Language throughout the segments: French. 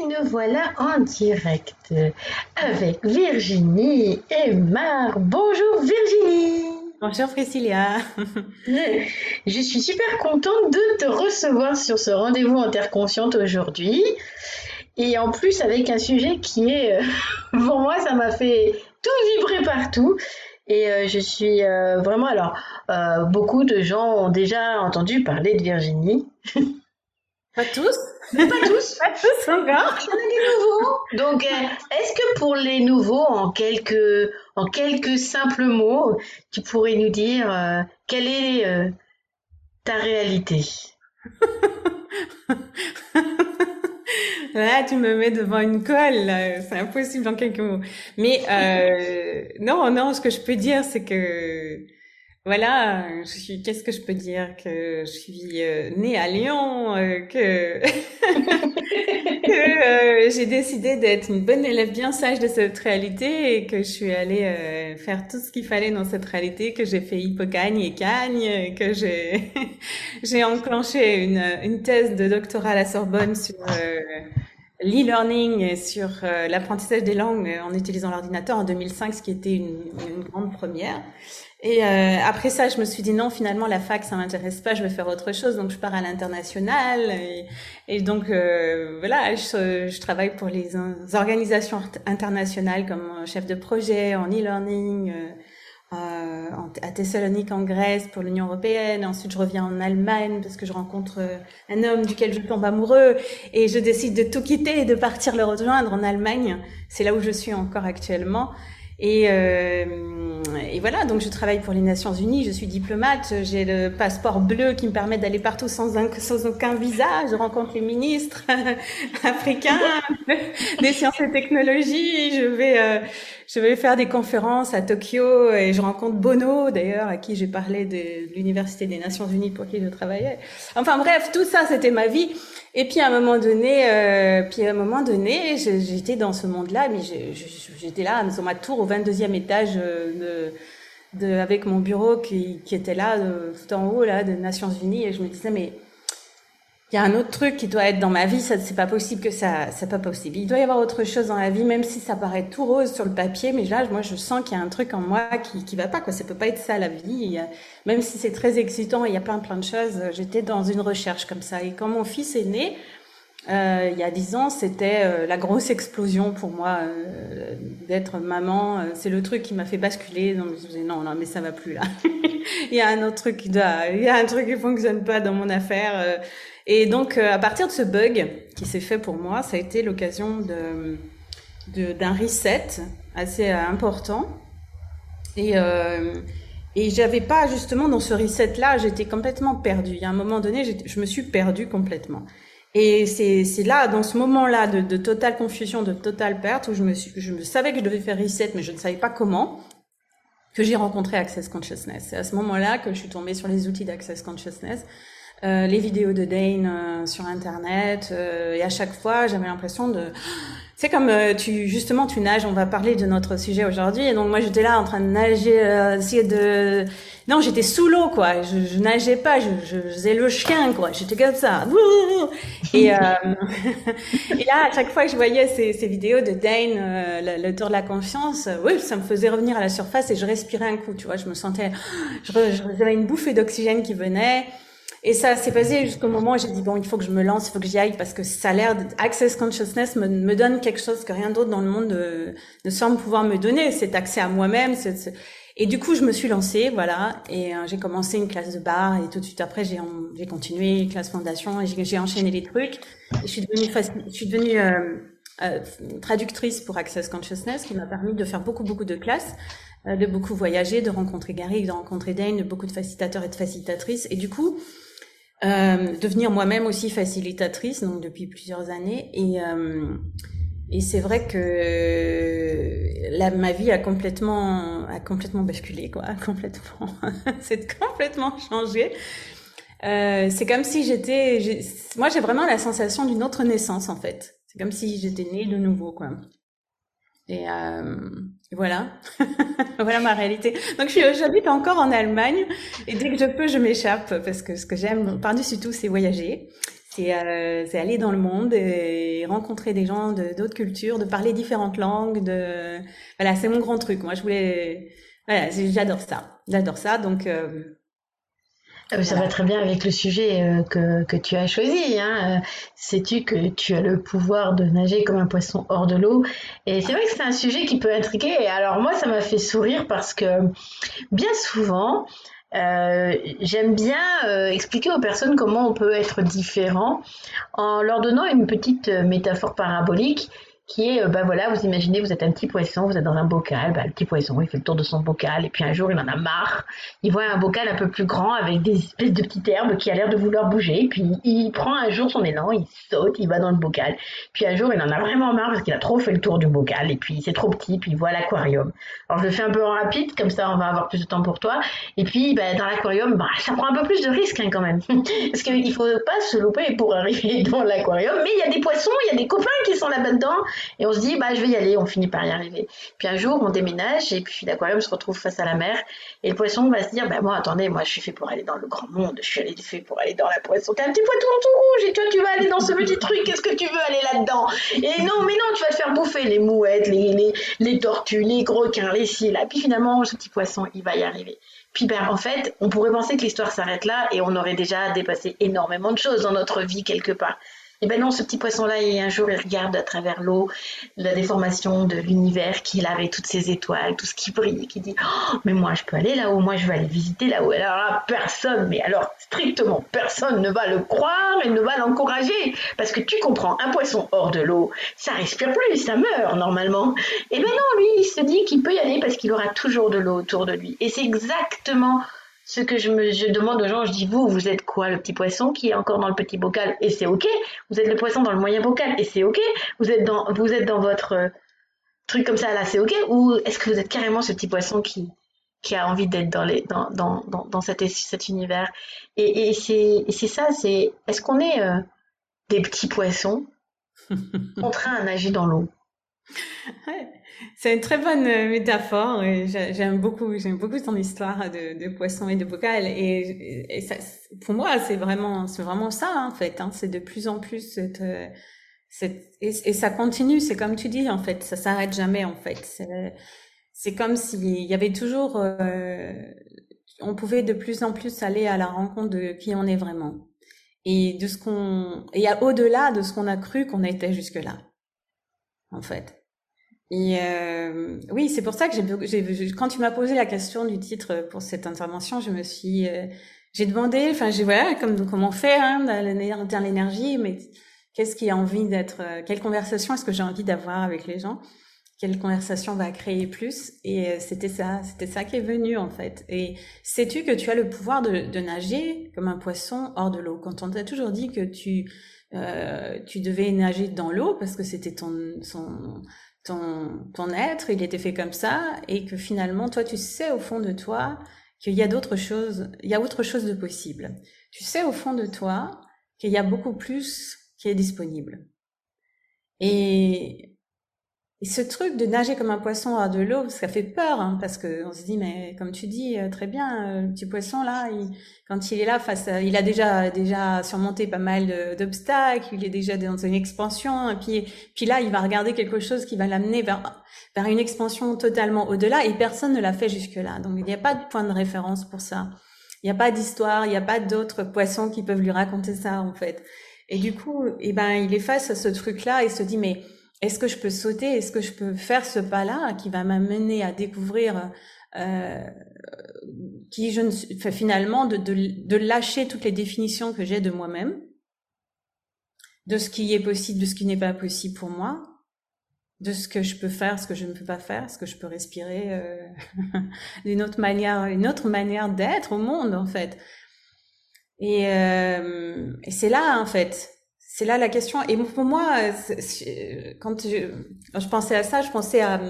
Et nous voilà en direct avec Virginie et Mar. Bonjour Virginie. Bonjour Priscilla. Je suis super contente de te recevoir sur ce rendez-vous interconsciente aujourd'hui. Et en plus avec un sujet qui est, euh, pour moi, ça m'a fait tout vibrer partout. Et euh, je suis euh, vraiment, alors, beaucoup de gens ont déjà entendu parler de Virginie. Pas tous. Pas tous. Pas tous encore. Il y en a des nouveaux. Donc, est-ce que pour les nouveaux, en quelques, en quelques simples mots, tu pourrais nous dire quelle est ta réalité? Là, tu me mets devant une colle, c'est impossible en quelques mots. Mais euh, non, non, ce que je peux dire, c'est que voilà. Qu'est-ce que je peux dire Que je suis euh, née à Lyon, euh, que euh, j'ai décidé d'être une bonne élève bien sage de cette réalité et que je suis allée euh, faire tout ce qu'il fallait dans cette réalité, que j'ai fait hippocagne et cagne, que j'ai enclenché une thèse de doctorat à la Sorbonne sur l'e-learning et sur l'apprentissage des langues en utilisant l'ordinateur en 2005, ce qui était une grande première. Et euh, après ça, je me suis dit non, finalement la fac ça m'intéresse pas, je vais faire autre chose. Donc je pars à l'international et, et, donc euh, voilà, je, je, travaille pour les organisations internationales comme chef de projet en e-learning. Euh à Thessalonique en Grèce pour l'Union européenne. Ensuite, je reviens en Allemagne parce que je rencontre euh, un homme duquel je tombe amoureux et je décide de tout quitter et de partir le rejoindre en Allemagne. C'est là où je suis encore actuellement. Et, euh, et, voilà, donc je travaille pour les Nations Unies, je suis diplomate, j'ai le passeport bleu qui me permet d'aller partout sans, un, sans aucun visa. Je rencontre les ministres africains des sciences et technologies. Je vais, euh, je vais faire des conférences à Tokyo et je rencontre Bono, d'ailleurs, à qui j'ai parlé de l'Université des Nations Unies pour qui je travaillais. Enfin bref, tout ça, c'était ma vie. Et puis à un moment donné, euh, puis à un moment donné, j'étais dans ce monde-là, mais j'étais là sur ma tour au 22e étage euh, de, de, avec mon bureau qui, était là de, tout en haut là, des Nations Unies, et je me disais mais il y a un autre truc qui doit être dans ma vie, ça c'est pas possible que ça, c'est pas possible. Il doit y avoir autre chose dans la vie, même si ça paraît tout rose sur le papier, mais là, moi, je sens qu'il y a un truc en moi qui, qui va pas, quoi. Ça peut pas être ça la vie. même si c'est très excitant, il y a plein plein de choses. J'étais dans une recherche comme ça, et quand mon fils est né, euh, il y a dix ans, c'était euh, la grosse explosion pour moi euh, d'être maman. c'est le truc qui m'a fait basculer. Je me disais non, non, mais ça va plus là. il y a un autre truc qui doit, il y a un truc qui fonctionne pas dans mon affaire. Et donc, à partir de ce bug qui s'est fait pour moi, ça a été l'occasion d'un reset assez important. Et, et j'avais pas, justement, dans ce reset-là, j'étais complètement perdue. Il y a un moment donné, je me suis perdue complètement. Et c'est, là, dans ce moment-là de, de totale confusion, de totale perte, où je me, suis, je me savais que je devais faire reset, mais je ne savais pas comment, que j'ai rencontré Access Consciousness. C'est à ce moment-là que je suis tombée sur les outils d'Access Consciousness euh, les vidéos de Dane euh, sur internet euh, et à chaque fois j'avais l'impression de c'est comme tu justement tu nages on va parler de notre sujet aujourd'hui et donc moi j'étais là en train de nager essayer de non j'étais sous l'eau quoi je, je nageais pas je, je, faisais le chien quoi j'étais comme ça et, et là à chaque fois que je voyais ces, ces vidéos de Dane le, le, tour de la confiance oui ça me faisait revenir à la surface et je respirais un coup tu vois je me sentais j'avais une bouffée d'oxygène qui venait et ça s'est passé jusqu'au moment où j'ai dit bon, il faut que je me lance, il faut que j'y aille parce que ça a l'air Access Consciousness me, me, donne quelque chose que rien d'autre dans le monde euh, ne, semble pouvoir me donner, cet accès à moi-même. Et du coup, je me suis lancée, voilà, et euh, j'ai commencé une classe de bar et tout de suite après, j'ai continué classe fondation et j'ai enchaîné les trucs. Et je suis devenue je suis devenue euh, traductrice pour Access Consciousness, qui m'a permis de faire beaucoup beaucoup de classes de beaucoup voyager, de rencontrer Gary, de rencontrer Dane, de beaucoup de facilitateurs et de facilitatrices. Et du coup, euh, devenir moi-même aussi facilitatrice, donc depuis plusieurs années. Et, euh, et c'est vrai que la, ma vie a complètement, a complètement basculé, quoi, complètement. c'est complètement changé. Euh, c'est comme si j'étais, moi j'ai vraiment la sensation d'une autre naissance en fait. C'est comme si j'étais née de nouveau, quoi. Et euh, voilà, voilà ma réalité. Donc j'habite encore en Allemagne et dès que je peux, je m'échappe parce que ce que j'aime par-dessus tout, c'est voyager, c'est euh, aller dans le monde et rencontrer des gens de d'autres cultures, de parler différentes langues. De voilà, c'est mon grand truc. Moi, je voulais voilà, j'adore ça, j'adore ça. Donc euh, ça va très bien avec le sujet euh, que, que tu as choisi. Hein. Sais-tu que tu as le pouvoir de nager comme un poisson hors de l'eau? Et c'est vrai que c'est un sujet qui peut intriguer. Alors moi, ça m'a fait sourire parce que bien souvent, euh, j'aime bien euh, expliquer aux personnes comment on peut être différent en leur donnant une petite métaphore parabolique qui est, ben voilà, vous imaginez, vous êtes un petit poisson, vous êtes dans un bocal, bah, le petit poisson, il fait le tour de son bocal, et puis un jour, il en a marre, il voit un bocal un peu plus grand avec des espèces de petites herbes qui a l'air de vouloir bouger, puis il prend un jour son élan, il saute, il va dans le bocal, puis un jour, il en a vraiment marre parce qu'il a trop fait le tour du bocal, et puis c'est trop petit, puis il voit l'aquarium. Alors je le fais un peu en rapide, comme ça on va avoir plus de temps pour toi, et puis bah, dans l'aquarium, bah, ça prend un peu plus de risques hein, quand même, parce qu'il faut pas se louper pour arriver dans l'aquarium, mais il y a des poissons, il y a des copains qui sont là-dedans, et on se dit, bah, je vais y aller, on finit par y arriver. Puis un jour, on déménage et puis l'aquarium se retrouve face à la mer et le poisson va se dire, bah, moi, attendez, moi, je suis fait pour aller dans le grand monde, je suis fait pour aller dans la poisson. T'es un petit poisson tout rouge et toi, tu vas aller dans ce petit truc, qu'est-ce que tu veux aller là-dedans? Et non, mais non, tu vas te faire bouffer les mouettes, les, les, les tortues, les requins, les cils. Et puis finalement, ce petit poisson, il va y arriver. Puis ben, en fait, on pourrait penser que l'histoire s'arrête là et on aurait déjà dépassé énormément de choses dans notre vie quelque part. Et eh ben non, ce petit poisson-là, un jour, il regarde à travers l'eau la déformation de l'univers qu'il a avec toutes ces étoiles, tout ce qui brille, et qui dit oh, mais moi, je peux aller là-haut, moi, je vais aller visiter là-haut. Alors personne, mais alors strictement personne ne va le croire et ne va l'encourager. Parce que tu comprends, un poisson hors de l'eau, ça respire plus, ça meurt normalement. Et ben non, lui, il se dit qu'il peut y aller parce qu'il aura toujours de l'eau autour de lui. Et c'est exactement ce que je me je demande aux gens, je dis vous, vous êtes quoi le petit poisson qui est encore dans le petit bocal? Et c'est ok. Vous êtes le poisson dans le moyen bocal et c'est ok. Vous êtes dans vous êtes dans votre euh, truc comme ça là, c'est ok. Ou est-ce que vous êtes carrément ce petit poisson qui qui a envie d'être dans les dans dans dans, dans cet cet univers? Et, et c'est c'est ça c'est est-ce qu'on est, euh, des petits poissons contraints à nager dans l'eau? C'est une très bonne euh, métaphore. J'aime beaucoup, j'aime beaucoup ton histoire de, poisson et de bocal. Et, ça, pour moi, c'est vraiment, c'est vraiment ça en fait. Hein. C'est de plus en plus cette, euh, cette et, ça continue. C'est comme tu dis en fait, ça s'arrête jamais en fait. C'est comme s'il y avait toujours, euh, on pouvait de plus en plus aller à la rencontre de qui on est vraiment et de ce qu'on et au-delà de ce qu'on a cru qu'on était jusque là en fait. Et euh, oui, c'est pour ça que j'ai, quand tu m'as posé la question du titre pour cette intervention, je me suis, euh, j'ai demandé, enfin, j'ai voilà, comme comment faire hein, dans l'énergie, mais qu'est-ce qui a envie d'être, euh, quelle conversation est-ce que j'ai envie d'avoir avec les gens, quelle conversation va créer plus, et euh, c'était ça, c'était ça qui est venu en fait. Et sais-tu que tu as le pouvoir de, de nager comme un poisson hors de l'eau? Quand on t'a toujours dit que tu euh, tu devais nager dans l'eau parce que c'était ton son ton, ton être, il était fait comme ça, et que finalement, toi, tu sais au fond de toi qu'il y a d'autres choses, il y a autre chose de possible. Tu sais au fond de toi qu'il y a beaucoup plus qui est disponible. Et et ce truc de nager comme un poisson à de l'eau, ça fait peur, hein, parce que on se dit, mais comme tu dis euh, très bien, euh, le petit poisson là, il, quand il est là face, à, il a déjà déjà surmonté pas mal d'obstacles, il est déjà dans une expansion, et puis puis là, il va regarder quelque chose qui va l'amener vers vers une expansion totalement au-delà, et personne ne l'a fait jusque là. Donc il n'y a pas de point de référence pour ça. Il n'y a pas d'histoire, il n'y a pas d'autres poissons qui peuvent lui raconter ça en fait. Et du coup, eh ben, il est face à ce truc-là et se dit, mais est-ce que je peux sauter Est-ce que je peux faire ce pas-là qui va m'amener à découvrir euh, qui je ne suis, finalement de, de, de, lâcher toutes les définitions que j'ai de moi-même, de ce qui est possible, de ce qui n'est pas possible pour moi, de ce que je peux faire, ce que je ne peux pas faire, ce que je peux respirer euh, d'une autre manière, une autre manière d'être au monde en fait. Et, euh, et c'est là en fait c'est là la question. Et pour moi, quand je, pensais à ça, je pensais à,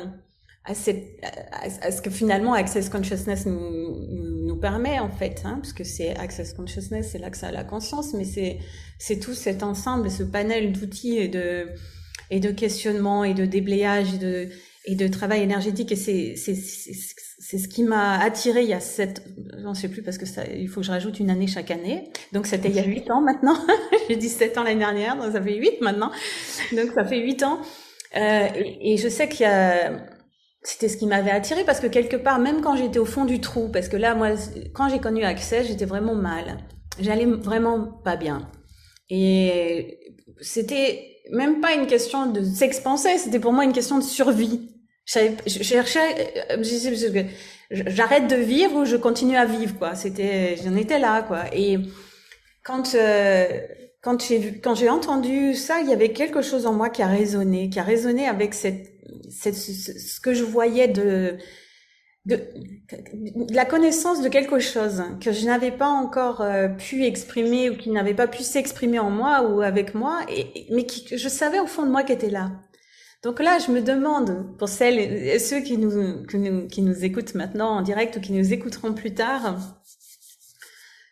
ce que finalement Access Consciousness nous, permet en fait, hein, parce que c'est Access Consciousness, c'est l'accès à la conscience, mais c'est tout cet ensemble, ce panel d'outils et de et de questionnement et de déblayage et de travail énergétique c'est ce qui m'a attiré il y a sept, j'en sais plus parce que ça, il faut que je rajoute une année chaque année. Donc c'était il y a huit ans maintenant. J'ai dit sept ans l'année dernière, donc ça fait huit maintenant. Donc ça fait huit ans. Euh, et, je sais qu'il y a, c'était ce qui m'avait attiré parce que quelque part, même quand j'étais au fond du trou, parce que là, moi, quand j'ai connu Access, j'étais vraiment mal. J'allais vraiment pas bien. Et c'était même pas une question de s'expanser, c'était pour moi une question de survie. Cherchais, euh, j'arrête de vivre ou je continue à vivre, quoi. C'était, j'en étais là, quoi. Et quand, euh, quand j'ai quand j'ai entendu ça, il y avait quelque chose en moi qui a résonné, qui a résonné avec cette, cette ce que je voyais de, de, la connaissance de quelque chose que je n'avais pas encore euh, pu exprimer ou qui n'avait pas pu s'exprimer en moi ou avec moi, mais qui, je savais au fond de moi qu'était là. Donc là, je me demande, pour celles ceux qui nous, qui nous, écoutent maintenant en direct ou qui nous écouteront plus tard,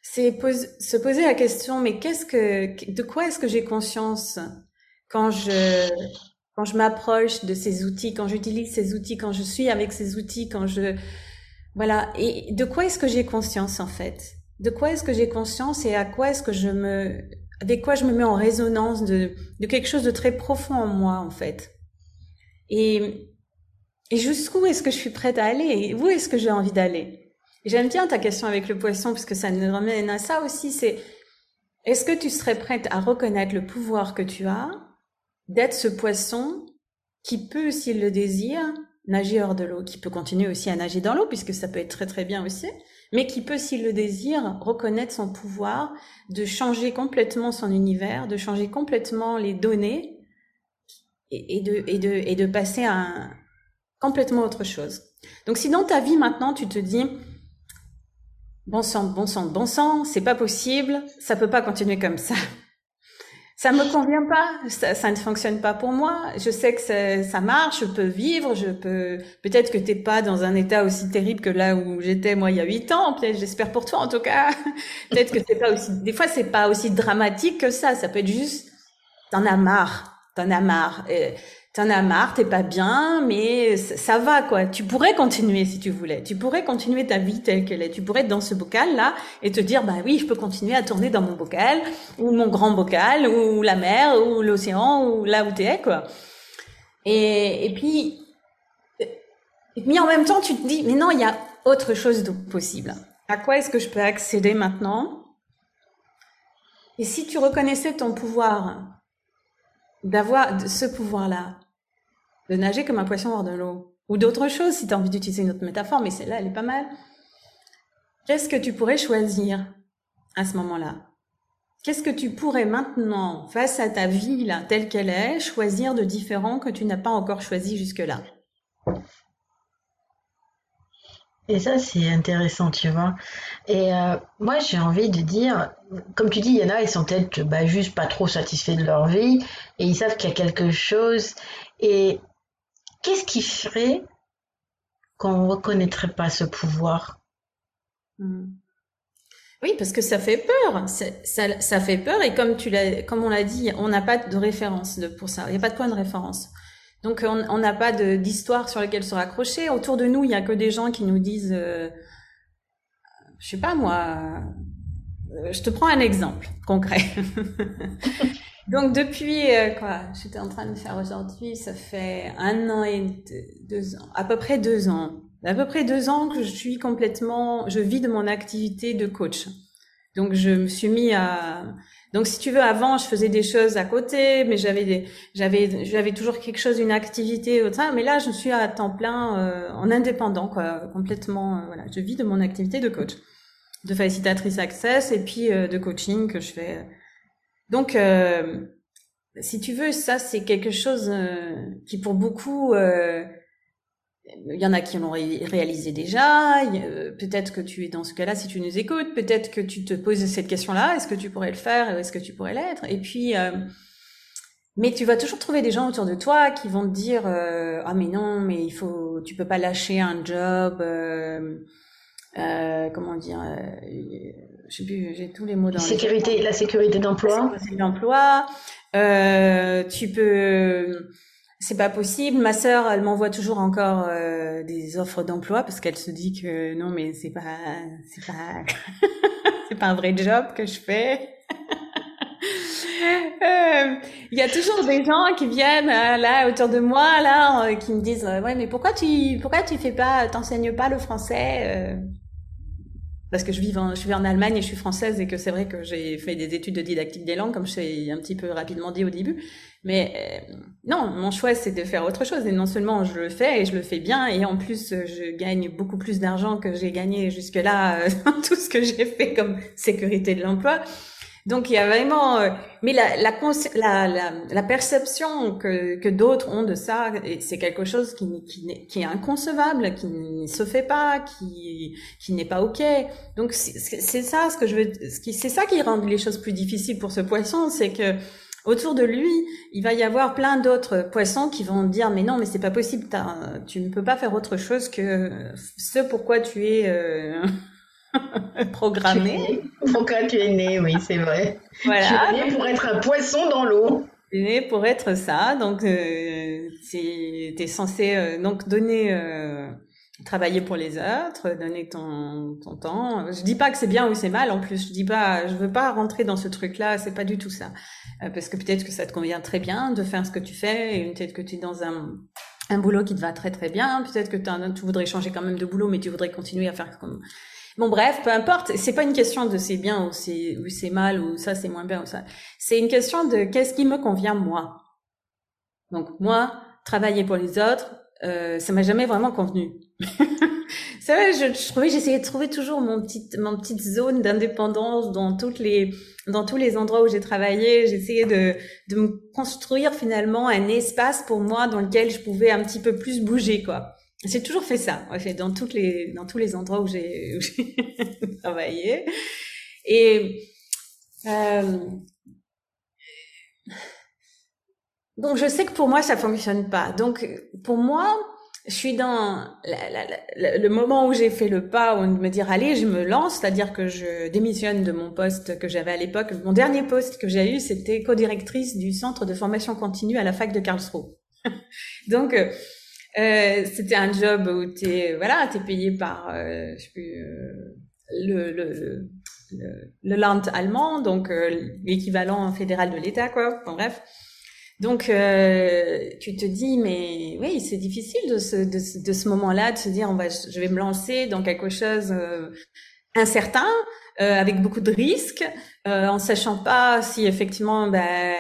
c'est se poser la question, mais qu'est-ce que, de quoi est-ce que j'ai conscience quand je, quand je m'approche de ces outils, quand j'utilise ces outils, quand je suis avec ces outils, quand je, voilà. Et de quoi est-ce que j'ai conscience, en fait? De quoi est-ce que j'ai conscience et à quoi est-ce que je me, avec quoi je me mets en résonance de, de quelque chose de très profond en moi, en fait? Et, et jusqu'où est-ce que je suis prête à aller? Où est-ce que j'ai envie d'aller? J'aime bien ta question avec le poisson parce que ça nous ramène à ça aussi. C'est est-ce que tu serais prête à reconnaître le pouvoir que tu as d'être ce poisson qui peut, s'il le désire, nager hors de l'eau, qui peut continuer aussi à nager dans l'eau puisque ça peut être très très bien aussi, mais qui peut, s'il le désire, reconnaître son pouvoir de changer complètement son univers, de changer complètement les données et, de, et, de, et de passer à un, complètement autre chose. Donc si dans ta vie maintenant tu te dis bon sang, bon sang, bon sang, c'est pas possible, ça peut pas continuer comme ça. Ça me convient pas, ça, ne fonctionne pas pour moi. Je sais que ça, ça marche, je peux vivre, je peux. Peut-être que t'es pas dans un état aussi terrible que là où j'étais moi il y a huit ans. Peut-être, j'espère pour toi en tout cas. peut-être que t'es pas aussi. Des fois, c'est pas aussi dramatique que ça. Ça peut être juste, t'en as marre t'en as marre. Euh, t'en as marre, t'es pas bien, mais ça va quoi. Tu pourrais continuer si tu voulais. Tu pourrais continuer ta vie telle qu'elle est. Tu pourrais être dans ce bocal là et te dire bah oui, je peux continuer à tourner dans mon bocal ou mon grand bocal ou la mer ou l'océan ou là où t'es quoi. Et, et puis mais en même temps tu te dis mais non, il y a autre chose de possible. À quoi est-ce que je peux accéder maintenant? Et si tu reconnaissais ton pouvoir d'avoir ce pouvoir-là, de nager comme un poisson hors de l'eau, ou d'autres choses si tu as envie d'utiliser une autre métaphore, mais celle-là, elle est pas mal. Qu'est-ce que tu pourrais choisir à ce moment-là? Qu'est-ce que tu pourrais maintenant, face à ta vie là, telle qu'elle est, choisir de différent que tu n'as pas encore choisi jusque-là? Et ça, c'est intéressant, tu vois. Et euh, moi, j'ai envie de dire, comme tu dis, il y en a, ils sont peut-être bah, juste pas trop satisfaits de leur vie et ils savent qu'il y a quelque chose. Et qu'est-ce qui ferait qu'on ne reconnaîtrait pas ce pouvoir? Hmm. Oui, parce que ça fait peur. Ça, fait peur et comme tu l'as, comme on l'a dit, on n'a pas de référence pour ça. Il n'y a pas de point de référence. Donc on n'a pas d'histoire sur laquelle se raccrocher. Autour de nous, il y a que des gens qui nous disent, euh, je sais pas moi, je te prends un exemple concret. Donc depuis euh, quoi, j'étais en train de faire aujourd'hui, ça fait un an et deux ans, à peu près deux ans, à peu près deux ans que je suis complètement, je vis de mon activité de coach. Donc je me suis mis à donc, si tu veux, avant, je faisais des choses à côté, mais j'avais des, j'avais, j'avais toujours quelque chose, une activité. Mais là, je suis à temps plein, euh, en indépendant, quoi, complètement. Euh, voilà, je vis de mon activité de coach, de facilitatrice access et puis euh, de coaching que je fais. Donc, si tu veux, ça, c'est quelque chose qui, pour beaucoup, il y en a qui l'ont réalisé déjà. Peut-être que tu es dans ce cas-là si tu nous écoutes. Peut-être que tu te poses cette question-là. Est-ce que tu pourrais le faire Est-ce que tu pourrais l'être? Et puis, euh, mais tu vas toujours trouver des gens autour de toi qui vont te dire euh, ah mais non, mais il faut, tu peux pas lâcher un job. Euh, euh comment dire Je sais plus, j'ai tous les mots dans sécurité, la sécurité d'emploi. d'emploi. tu peux c'est pas possible. Ma sœur, elle m'envoie toujours encore euh, des offres d'emploi parce qu'elle se dit que non, mais c'est pas, c'est pas, c'est pas un vrai job que je fais. Euh, il y a toujours des gens qui viennent euh, là autour de moi là, qui me disent ouais, mais pourquoi tu, pourquoi tu fais pas, t'enseignes pas le français parce que je vis en, je vis en Allemagne et je suis française et que c'est vrai que j'ai fait des études de didactique des langues, comme je t'ai un petit peu rapidement dit au début. Mais euh, non, mon choix c'est de faire autre chose et non seulement je le fais et je le fais bien et en plus je gagne beaucoup plus d'argent que j'ai gagné jusque-là euh, tout ce que j'ai fait comme sécurité de l'emploi. Donc il y a vraiment, euh, mais la la, la, la, perception que, que d'autres ont de ça, c'est quelque chose qui, qui, qui, est inconcevable, qui ne se fait pas, qui qui n'est pas ok. Donc c'est ça ce que je veux, c'est ça qui rend les choses plus difficiles pour ce poisson, c'est que autour de lui, il va y avoir plein d'autres poissons qui vont dire mais non mais c'est pas possible, tu ne peux pas faire autre chose que ce pourquoi tu es euh, programmé. Pourquoi tu es né, oui, c'est vrai. Voilà. Tu es né pour être un poisson dans l'eau. Tu es né pour être ça, donc euh, tu es censé euh, donc donner euh, travailler pour les autres, donner ton, ton temps. Je dis pas que c'est bien ou c'est mal en plus. Je dis pas, je veux pas rentrer dans ce truc-là. C'est pas du tout ça, euh, parce que peut-être que ça te convient très bien de faire ce que tu fais, et peut-être que tu es dans un un boulot qui te va très très bien. Peut-être que tu voudrais changer quand même de boulot, mais tu voudrais continuer à faire comme Bon bref, peu importe, c'est pas une question de c'est bien ou c'est ou c'est mal ou ça c'est moins bien ou ça. C'est une question de qu'est-ce qui me convient moi. Donc moi, travailler pour les autres, euh, ça m'a jamais vraiment convenu. c'est vrai, je, je trouvais, j'essayais de trouver toujours mon petit, mon petite zone d'indépendance dans toutes les, dans tous les endroits où j'ai travaillé. J'essayais de, de me construire finalement un espace pour moi dans lequel je pouvais un petit peu plus bouger, quoi. J'ai toujours fait ça, en fait, dans toutes les, dans tous les endroits où j'ai, travaillé. Et, euh, donc je sais que pour moi ça fonctionne pas. Donc pour moi, je suis dans le moment où j'ai fait le pas, où de me dire allez, je me lance, c'est-à-dire que je démissionne de mon poste que j'avais à l'époque. Mon dernier poste que j'ai eu, c'était co-directrice du centre de formation continue à la fac de Karlsruhe. Donc euh, c'était un job où t'es voilà, t'es payé par euh, je sais plus, euh, le, le, le, le, land allemand, donc euh, l'équivalent fédéral de l'État, quoi. Bon, bref. Donc, euh, tu te dis, mais oui, c'est difficile de ce, de, de ce moment-là, de se dire, on va, je vais me lancer dans quelque chose incertain, euh, avec beaucoup de risques, euh, en sachant pas si effectivement ben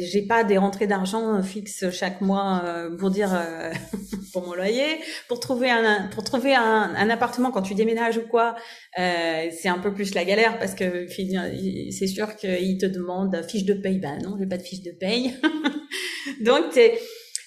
j'ai pas des rentrées d'argent fixes chaque mois euh, pour dire euh, pour mon loyer, pour trouver un pour trouver un, un appartement quand tu déménages ou quoi, c'est un peu plus la galère parce que c'est sûr qu'ils te demandent fiche de paye, ben non j'ai pas de fiche de paye, donc t'es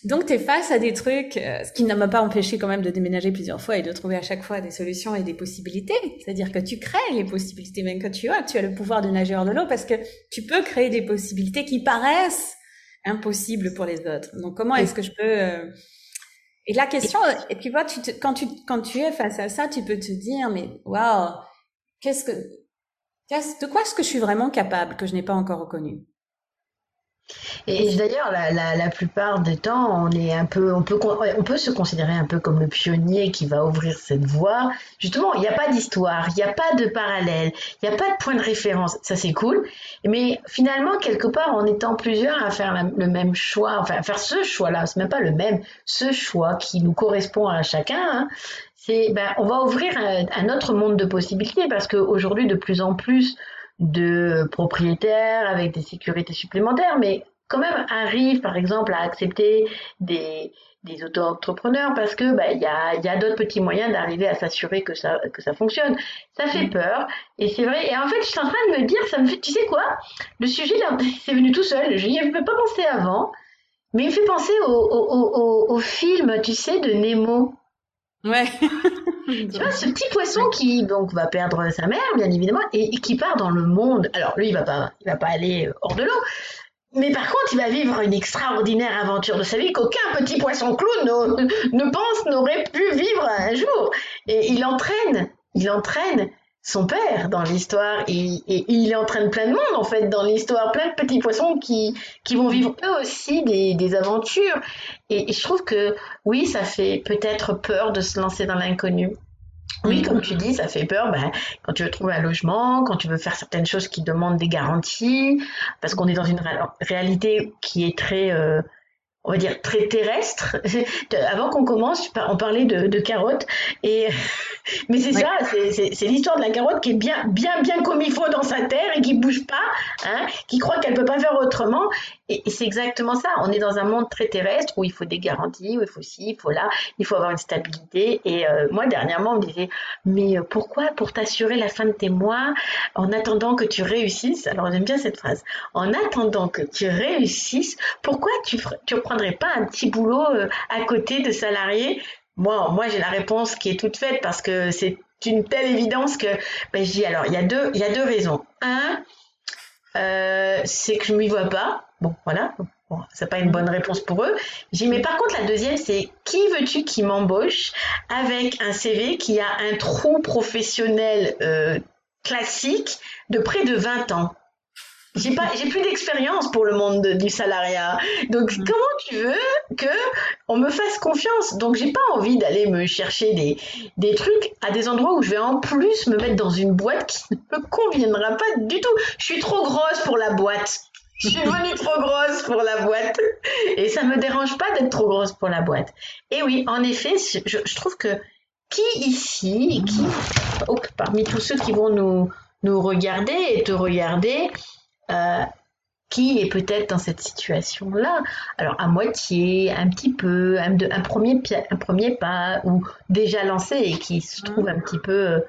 donc, tu es face à des trucs, euh, ce qui ne m'a pas empêché quand même de déménager plusieurs fois et de trouver à chaque fois des solutions et des possibilités. C'est-à-dire que tu crées les possibilités, même quand tu as, tu as le pouvoir de nager hors de l'eau parce que tu peux créer des possibilités qui paraissent impossibles pour les autres. Donc, comment est-ce que je peux... Euh, et la question, et tu vois, tu quand, tu, quand tu es face à ça, tu peux te dire, mais waouh, qu'est-ce que... de quoi est-ce que je suis vraiment capable que je n'ai pas encore reconnu? Et d'ailleurs, la, la, la, plupart des temps, on est un peu, on peut, on peut se considérer un peu comme le pionnier qui va ouvrir cette voie. Justement, il n'y a pas d'histoire, il n'y a pas de parallèle, il n'y a pas de point de référence. Ça, c'est cool. Mais finalement, quelque part, en étant plusieurs à faire le même choix, enfin, à faire ce choix-là, c'est même pas le même, ce choix qui nous correspond à chacun, hein, c'est, ben, on va ouvrir un, un autre monde de possibilités parce qu'aujourd'hui, de plus en plus, de propriétaires avec des sécurités supplémentaires, mais quand même arrivent par exemple à accepter des, des auto-entrepreneurs parce que bah, il y a, y a d'autres petits moyens d'arriver à s'assurer que ça que ça fonctionne. Ça fait peur et c'est vrai. Et en fait, je suis en train de me dire, ça me fait, tu sais quoi? Le sujet c'est venu tout seul. Je n'y avais pas pensé avant, mais il me fait penser au, au, au, au film, tu sais, de Nemo. Ouais. tu vois, ce petit poisson qui donc va perdre sa mère, bien évidemment, et, qui part dans le monde. Alors lui, il va pas, il va pas aller hors de l'eau, mais par contre, il va vivre une extraordinaire aventure de sa vie qu'aucun petit poisson clown ne, ne pense n'aurait pu vivre un jour. Et il entraîne, il entraîne son père dans l'histoire et, et, il est plein de monde en fait dans l'histoire, plein de petits poissons qui, qui vont vivre eux aussi des, des aventures. Et, je trouve que oui, ça fait peut-être peur de se lancer dans l'inconnu. Oui, comme tu dis, ça fait peur ben, quand tu veux trouver un logement, quand tu veux faire certaines choses qui demandent des garanties, parce qu'on est dans une réalité qui est très, euh, on va dire, très terrestre. Avant qu'on commence, on parlait de, de carottes et mais c'est ça, c'est l'histoire de la carotte qui est bien, bien, bien comme il faut dans sa terre et qui bouge pas, hein, qui croit qu'elle peut pas faire autrement. Et, c'est exactement ça. On est dans un monde très terrestre où il faut des garanties, où il faut ci, il faut là, il faut avoir une stabilité. Et euh, moi, dernièrement, on me disait, mais euh, pourquoi? Pour t'assurer la fin de tes mois, en attendant que tu réussisses Alors j'aime bien cette phrase. En attendant que tu réussisses, pourquoi tu tu reprendrais pas un petit boulot euh, à côté de salarié moi, moi j'ai la réponse qui est toute faite parce que c'est une telle évidence que ben, je dis alors il y a deux, il y a deux raisons. Un, euh, c'est que je m'y vois pas. Bon, voilà. Bon, c'est pas une bonne réponse pour eux. J'ai mais par contre la deuxième c'est qui veux-tu qui m'embauche avec un CV qui a un trou professionnel euh, classique de près de 20 ans? J'ai pas, j'ai plus d'expérience pour le monde du salariat. Donc, mm. comment tu veux que on me fasse confiance? Donc, j'ai pas envie d'aller me chercher des, des trucs à des endroits où je vais en plus me mettre dans une boîte qui ne me conviendra pas du tout. Je suis trop grosse pour la boîte. Je suis devenue trop grosse pour la boîte. Et ça me dérange pas d'être trop grosse pour la boîte. Et oui, en effet, je, je trouve que qui ici, qui, parmi tous ceux qui vont nous, nous regarder et te regarder, euh, qui est peut-être dans cette situation-là. Alors à moitié, un petit peu, un, un, premier, un premier pas, ou déjà lancé et qui se mhm. trouve un petit peu, euh,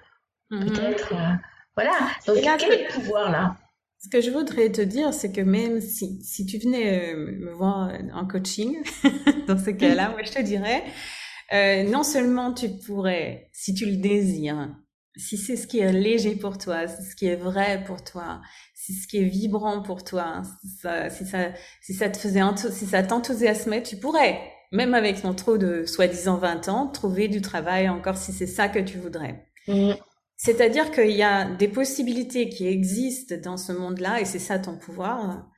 mhm. peut-être... Euh, voilà, donc quel est le pouvoir là ce que je voudrais te dire, c'est que même si, si tu venais me voir en coaching, dans ce cas-là, moi je te dirais, non seulement tu pourrais, si tu le désires, si c'est ce qui est léger pour toi, c'est ce qui est vrai pour toi, c'est ce qui est vibrant pour toi, si ça, si ça, si ça te faisait, si ça t'enthousiasmait, tu pourrais, même avec ton trop de soi-disant 20 ans, trouver du travail encore si c'est ça que tu voudrais. Mmh. C'est-à-dire qu'il y a des possibilités qui existent dans ce monde-là, et c'est ça ton pouvoir,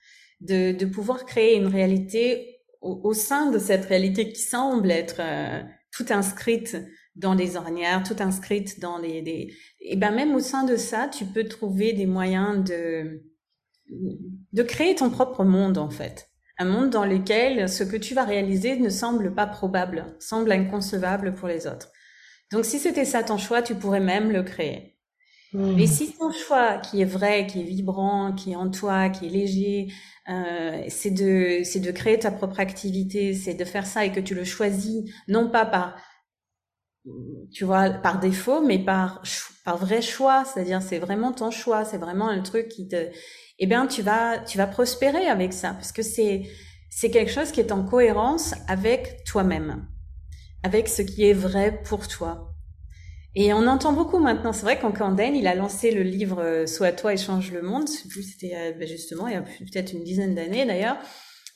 de, de pouvoir créer une réalité au, sein de cette réalité qui semble être euh, tout inscrite dans les ornières, tout inscrite dans les, des, et ben même au sein de ça, tu peux trouver des moyens de de créer ton propre monde en fait, un monde dans lequel ce que tu vas réaliser ne semble pas probable, semble inconcevable pour les autres. Donc si c'était ça ton choix, tu pourrais même le créer. Mmh. Et si ton choix qui est vrai, qui est vibrant, qui est en toi, qui est léger, euh, c'est de c'est de créer ta propre activité, c'est de faire ça et que tu le choisis non pas par tu vois, par défaut, mais par, par vrai choix. C'est-à-dire, c'est vraiment ton choix. C'est vraiment un truc qui te, eh bien, tu vas, tu vas prospérer avec ça parce que c'est, c'est quelque chose qui est en cohérence avec toi-même, avec ce qui est vrai pour toi. Et on entend beaucoup maintenant. C'est vrai qu'en Candène, il a lancé le livre euh, Sois toi et change le monde. C'était euh, ben, justement il y a peut-être une dizaine d'années d'ailleurs.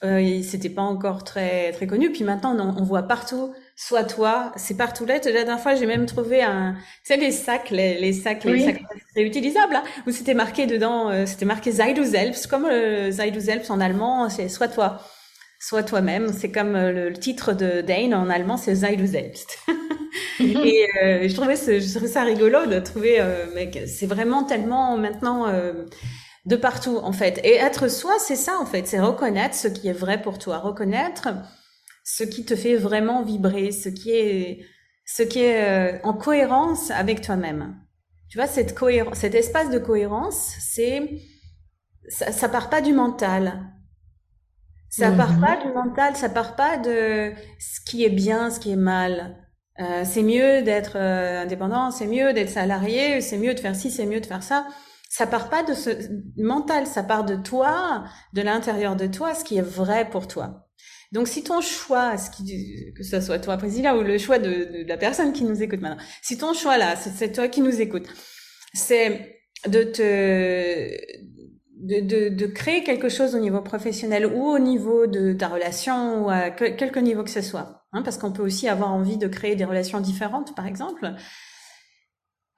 Euh, c'était pas encore très très connu. Puis maintenant, on, on voit partout soit toi, c'est partout là. La dernière fois, j'ai même trouvé un, tu sais, les sacs, les, les sacs, les sacs réutilisables, là, où c'était marqué dedans, euh, c'était marqué Sei du selbst, comme Sei du selbst en allemand, c'est soit toi, soit toi-même. C'est comme euh, le, titre de Dane en allemand, c'est Sei du selbst. Et euh, je trouvais ce, je trouvais ça rigolo de trouver, mec, c'est vraiment tellement maintenant de partout en fait. Et être soi, c'est ça en fait, c'est reconnaître ce qui est vrai pour toi, reconnaître ce qui te fait vraiment vibrer, ce qui est, ce qui est euh, en cohérence avec toi-même. Tu vois, cette cohérence, cet espace de cohérence, c'est, ça, ça part pas du mental. Ça mm part pas du mental, ça part pas de ce qui est bien, ce qui est mal. Euh, c'est mieux d'être euh, indépendant, c'est mieux d'être salarié, c'est mieux de faire ci, c'est mieux de faire ça. Ça part pas de ce mental, ça part de toi, de l'intérieur de toi, ce qui est vrai pour toi. Donc, si ton choix, que ce soit toi, président, ou le choix de, la personne qui nous écoute maintenant, si ton choix là, c'est toi qui nous écoute, c'est de te, de, créer quelque chose au niveau professionnel ou au niveau de ta relation ou à quelque niveau que ce soit, hein, parce qu'on peut aussi avoir envie de créer des relations différentes, par exemple.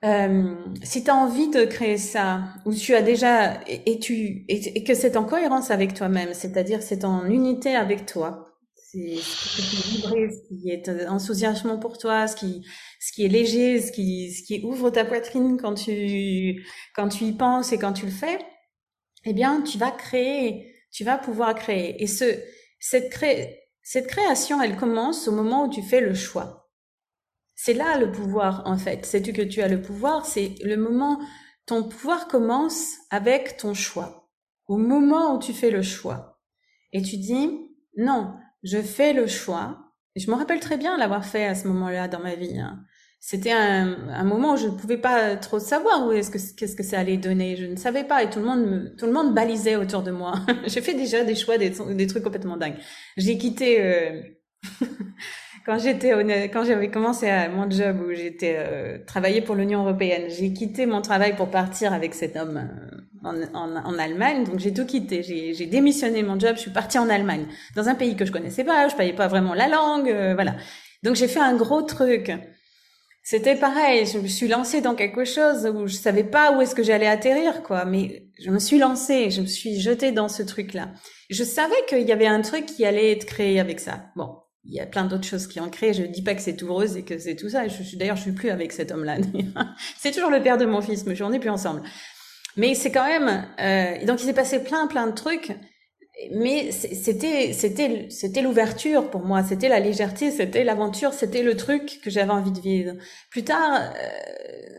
Euh, si tu as envie de créer ça, ou tu as déjà, et, tu, et, que c'est en cohérence avec toi-même, c'est-à-dire c'est en unité avec toi, c'est ce qui est ce qui est enthousiasmant pour toi, ce qui, ce qui est léger, ce qui, ce qui ouvre ta poitrine quand tu, quand tu y penses et quand tu le fais, eh bien, tu vas créer, tu vas pouvoir créer. Et ce, cette, cré, cette création, elle commence au moment où tu fais le choix. C'est là le pouvoir, en fait. C'est que tu as le pouvoir, c'est le moment, ton pouvoir commence avec ton choix. Au moment où tu fais le choix. Et tu dis, non, je fais le choix. je me rappelle très bien l'avoir fait à ce moment-là dans ma vie. Hein. C'était un, un, moment où je ne pouvais pas trop savoir où est-ce que qu'est-ce que ça allait donner. Je ne savais pas et tout le monde me, tout le monde balisait autour de moi. J'ai fait déjà des choix, des, des trucs complètement dingues. J'ai quitté euh, quand j'étais quand j'avais commencé à mon job où j'étais euh, travaillé pour l'Union européenne, j'ai quitté mon travail pour partir avec cet homme euh, en, en, en, Allemagne. Donc j'ai tout quitté. J'ai démissionné mon job. Je suis partie en Allemagne, dans un pays que je connaissais pas. Je parlais pas vraiment la langue. Euh, voilà. Donc j'ai fait un gros truc. C'était pareil. Je me suis lancée dans quelque chose où je savais pas où est-ce que j'allais atterrir, quoi. Mais je me suis lancée. Je me suis jetée dans ce truc-là. Je savais qu'il y avait un truc qui allait être créé avec ça. Bon, il y a plein d'autres choses qui ont créé. Je dis pas que c'est tout rose et que c'est tout ça. Je suis d'ailleurs, je suis plus avec cet homme-là. c'est toujours le père de mon fils, mais on n'est plus ensemble. Mais c'est quand même. Euh, donc il s'est passé plein, plein de trucs. Mais c'était, c'était, c'était l'ouverture pour moi. C'était la légèreté, c'était l'aventure, c'était le truc que j'avais envie de vivre. Plus tard, euh,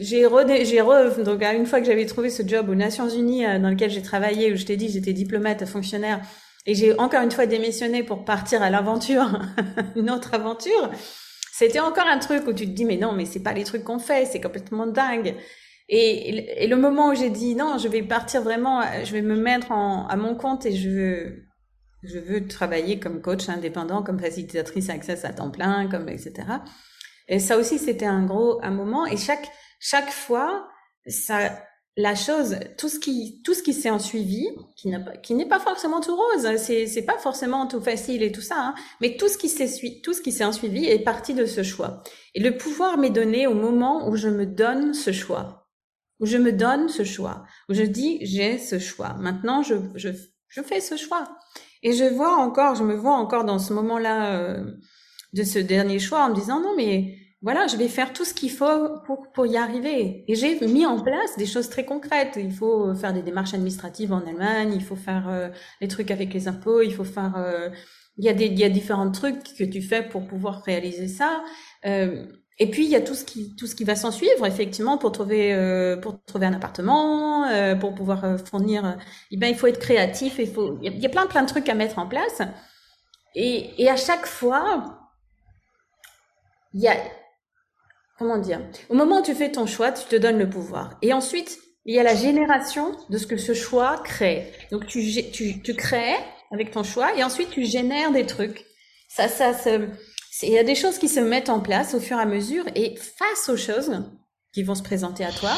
j'ai re, j'ai re, donc une fois que j'avais trouvé ce job aux Nations Unies euh, dans lequel j'ai travaillé, où je t'ai dit j'étais diplomate, fonctionnaire et j'ai encore une fois démissionné pour partir à l'aventure, une autre aventure. C'était encore un truc où tu te dis mais non mais c'est pas les trucs qu'on fait, c'est complètement dingue. Et, le moment où j'ai dit non, je vais partir vraiment, je vais me mettre en, à mon compte et je veux, je veux travailler comme coach indépendant, comme facilitatrice access à temps plein, comme etc. Et ça aussi c'était un gros un moment et chaque chaque fois ça la chose, tout ce qui, tout ce qui s'est en suivi, qui n'est pas, forcément tout rose, c'est, c'est pas forcément tout facile et tout ça, hein, mais tout ce qui s'est tout ce qui s'est en suivi est parti de ce choix. Et le pouvoir m'est donné au moment où je me donne ce choix, où je me donne ce choix, où je dis j'ai ce choix. Maintenant, je, je, je fais ce choix. Et je vois encore, je me vois encore dans ce moment-là euh, de ce dernier choix en me disant non mais voilà, je vais faire tout ce qu'il faut pour, pour y arriver. Et j'ai mis en place des choses très concrètes. Il faut faire des démarches administratives en Allemagne, il faut faire euh, les trucs avec les impôts, il faut faire... Euh, il y a des il y a différents trucs que tu fais pour pouvoir réaliser ça. Euh, et puis il y a tout ce qui tout ce qui va s'en suivre effectivement pour trouver euh, pour trouver un appartement, euh, pour pouvoir fournir. Eh ben il faut être créatif, il faut il y a plein plein de trucs à mettre en place. Et et à chaque fois il y a comment dire? Au moment où tu fais ton choix, tu te donnes le pouvoir. Et ensuite, il y a la génération de ce que ce choix crée. Donc tu, tu, tu crées avec ton choix et ensuite tu génères des trucs. Ça, ça, il y a des choses qui se mettent en place au fur et à mesure et face aux choses qui vont se présenter à toi,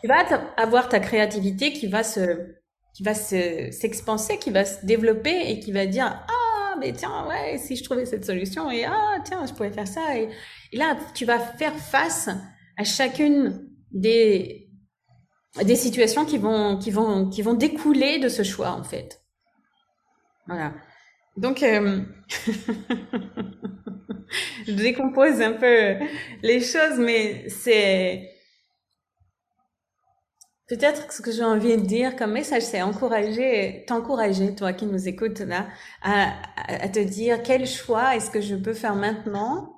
tu vas avoir ta créativité qui va se, qui va se, s'expanser, qui va se développer et qui va dire, ah, mais tiens, ouais, si je trouvais cette solution et ah, tiens, je pourrais faire ça et, là, tu vas faire face à chacune des, des situations qui vont, qui, vont, qui vont découler de ce choix, en fait. Voilà. Donc, euh, je décompose un peu les choses, mais c'est peut-être ce que j'ai envie de dire comme message, c'est encourager, t'encourager, toi qui nous écoutes là, à, te dire quel choix est-ce que je peux faire maintenant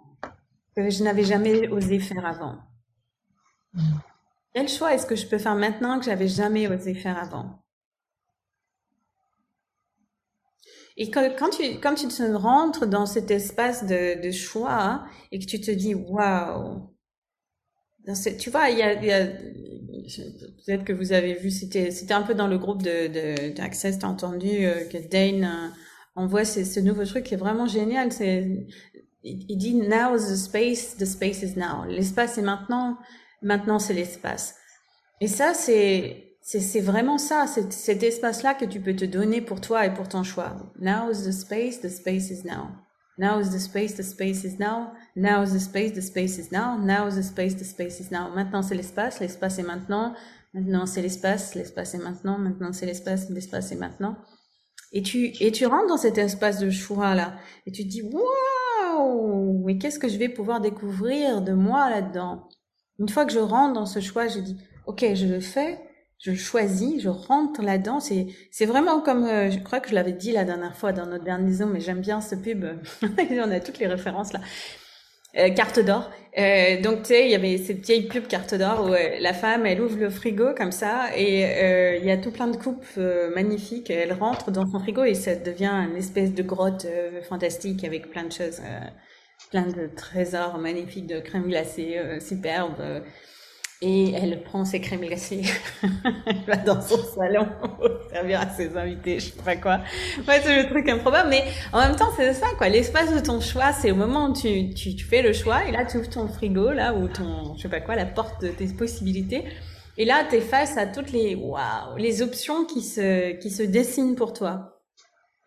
que je n'avais jamais osé faire avant. Quel choix est-ce que je peux faire maintenant que j'avais jamais osé faire avant? Et quand, tu, quand tu te rentres dans cet espace de, choix et que tu te dis waouh, tu vois, il y a, peut-être que vous avez vu, c'était c'était un peu dans le groupe de d'Access, t'as entendu euh, que Dane euh, envoie ce, nouveau truc qui est vraiment génial. C'est il dit now is the space, the space is now. L'espace est maintenant, maintenant c'est l'espace. Et ça, c'est c'est vraiment ça, cet espace-là que tu peux te donner pour toi et pour ton choix. Now is the space, the space is now. Now is the space, the space is now. Now is the space, the space is now. Now is the space, the space is now. Maintenant c'est l'espace, l'espace est maintenant. Maintenant c'est l'espace, l'espace est maintenant. Maintenant c'est l'espace, l'espace est maintenant. Et tu, et tu rentres dans cet espace de choix là. Et tu te dis, waouh, mais qu'est-ce que je vais pouvoir découvrir de moi là-dedans? Une fois que je rentre dans ce choix, je dis, ok, je le fais, je choisis, je rentre là-dedans. C'est, c'est vraiment comme, euh, je crois que je l'avais dit la dernière fois dans notre maison, mais j'aime bien ce pub. On a toutes les références là. Euh, carte d'or. Euh, donc tu sais, il y avait cette vieille pub carte d'or où euh, la femme, elle ouvre le frigo comme ça et euh, il y a tout plein de coupes magnifiques. Elle rentre dans son frigo et ça devient une espèce de grotte fantastique avec plein de choses, plein de trésors magnifiques de crème glacée superbes. Et elle prend ses crèmes glacées, elle va dans son salon servir à ses invités, je sais pas quoi. Ouais, c'est le truc improbable, mais en même temps, c'est ça, quoi. L'espace de ton choix, c'est au moment où tu, tu, tu, fais le choix, et là, tu ouvres ton frigo, là, ou ton, je sais pas quoi, la porte de tes possibilités. Et là, tu es face à toutes les, waouh, les options qui se, qui se dessinent pour toi.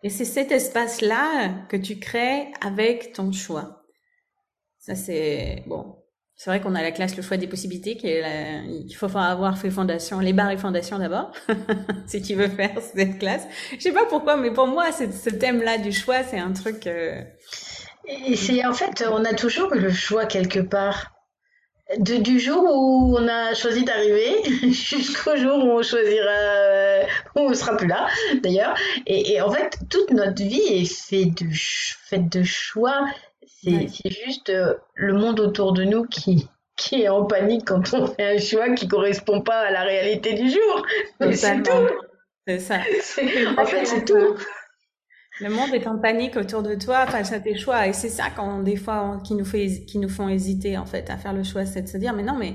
Et c'est cet espace-là que tu crées avec ton choix. Ça, c'est, bon, c'est vrai qu'on a la classe le choix des possibilités, qu'il faut avoir fait fondation, les barres et fondations d'abord, si tu veux faire cette classe. Je sais pas pourquoi, mais pour moi, ce thème-là du choix, c'est un truc. Euh... Et c'est en fait, on a toujours le choix quelque part. Du jour où on a choisi d'arriver jusqu'au jour où on choisira, euh, où on sera plus là d'ailleurs. Et, en fait, toute notre vie est faite de choix c'est juste euh, le monde autour de nous qui, qui est en panique quand on fait un choix qui correspond pas à la réalité du jour. C'est tout. C'est ça. En fait, c'est tout. Le monde est en panique autour de toi face à tes choix. Et c'est ça, quand, des fois, qui nous, fait, qui nous font hésiter, en fait, à faire le choix. C'est de se dire, mais non, mais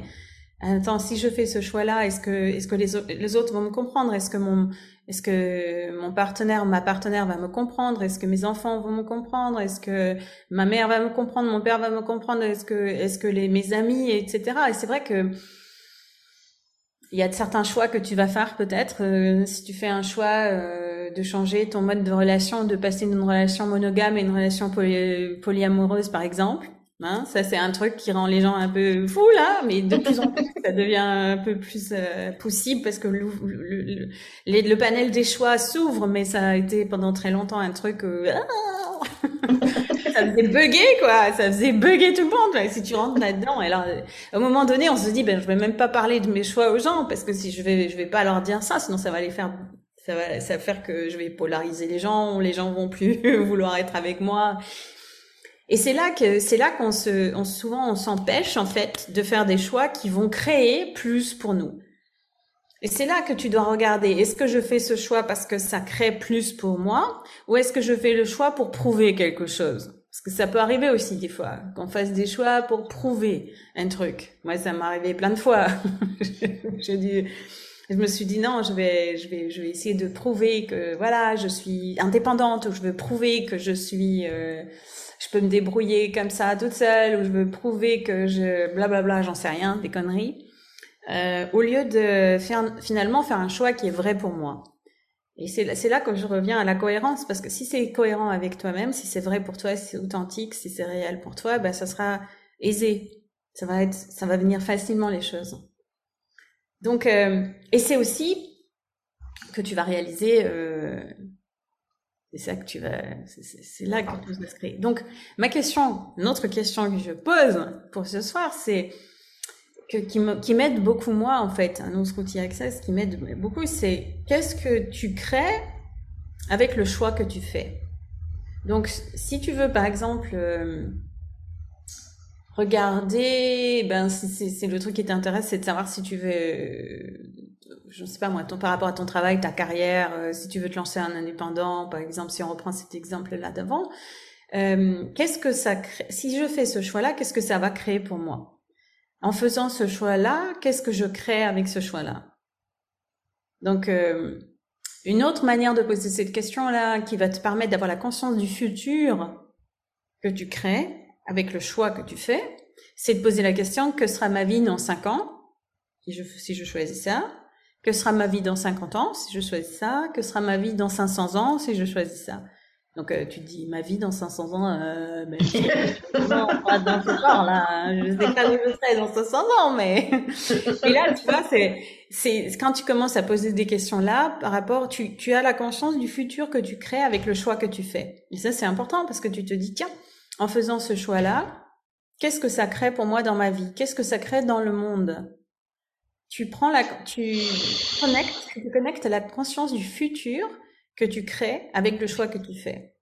attends, si je fais ce choix-là, est-ce que, les, autres vont me comprendre? Est-ce que mon, partenaire, ma partenaire va me comprendre? Est-ce que mes enfants vont me comprendre? Est-ce que ma mère va me comprendre? Mon père va me comprendre? Est-ce que, est-ce que les, mes amis, etc. Et c'est vrai que il y a certains choix que tu vas faire peut-être. Euh, si tu fais un choix euh, de changer ton mode de relation, de passer d'une relation monogame à une relation polyamoureuse, par exemple, Hein, ça, c'est un truc qui rend les gens un peu fous, là, mais de plus en plus, ça devient un peu plus euh, possible parce que le, le, le, panel des choix s'ouvre, mais ça a été pendant très longtemps un truc... Euh, ça faisait bugger, quoi. Ça faisait bugger tout le monde. Si tu rentres là-dedans, alors, euh, à un moment donné, on se dit, ben, je vais même pas parler de mes choix aux gens parce que si je vais, je vais pas leur dire ça, sinon ça va les faire ça va, ça va faire que je vais polariser les gens, les gens vont plus vouloir être avec moi. Et c'est là que c'est là qu'on se, on, souvent on s'empêche en fait de faire des choix qui vont créer plus pour nous. Et c'est là que tu dois regarder. Est-ce que je fais ce choix parce que ça crée plus pour moi, ou est-ce que je fais le choix pour prouver quelque chose? Parce que ça peut arriver aussi des fois qu'on fasse des choix pour prouver un truc. Moi, ça m'est arrivé plein de fois. je, dis, je me suis dit non, je vais, je vais, je vais essayer de prouver que voilà, je suis indépendante, ou je veux prouver que je suis euh, je peux me débrouiller comme ça toute seule ou je veux prouver que je blablabla, j'en sais rien, des conneries. Euh, au lieu de faire, finalement faire un choix qui est vrai pour moi. Et c'est c'est là que je reviens à la cohérence parce que si c'est cohérent avec toi-même, si c'est vrai pour toi, si c'est authentique, si c'est réel pour toi, ben ça sera aisé. Ça va être, ça va venir facilement les choses. Donc, euh, et c'est aussi que tu vas réaliser euh, c'est ça que tu vas, c'est là que tout va se. Donc, ma question, notre question que je pose pour ce soir, c'est que qui m'aide beaucoup moi en fait, un autre outil Access qui m'aide beaucoup, c'est qu'est-ce que tu crées avec le choix que tu fais? Donc, si tu veux par exemple euh, regarder, ben c'est le truc qui t'intéresse, c'est de savoir si tu veux je ne sais pas moi, ton, par rapport à ton travail, ta carrière, euh, si tu veux te lancer un indépendant, par exemple, si on reprend cet exemple-là d'avant, euh, qu'est-ce que ça crée Si je fais ce choix-là, qu'est-ce que ça va créer pour moi? En faisant ce choix-là, qu'est-ce que je crée avec ce choix-là? Donc, euh, une autre manière de poser cette question-là, qui va te permettre d'avoir la conscience du futur que tu crées avec le choix que tu fais, c'est de poser la question que sera ma vie dans cinq ans si je, si je choisis ça? Que sera ma vie dans 50 ans si je choisis ça? Que sera ma vie dans 500 ans si je choisis ça? Donc euh, tu te dis ma vie dans 500 ans, euh, ben, non, pas dans ce temps là, hein. je sais pas où je serai dans 500 ans, mais et là tu vois c'est c'est quand tu commences à poser des questions là par rapport, tu tu as la conscience du futur que tu crées avec le choix que tu fais. Et ça c'est important parce que tu te dis tiens, en faisant ce choix là, qu'est-ce que ça crée pour moi dans ma vie? Qu'est-ce que ça crée dans le monde? Tu prends la tu connectes tu connectes la conscience du futur que tu crées avec le choix que tu fais.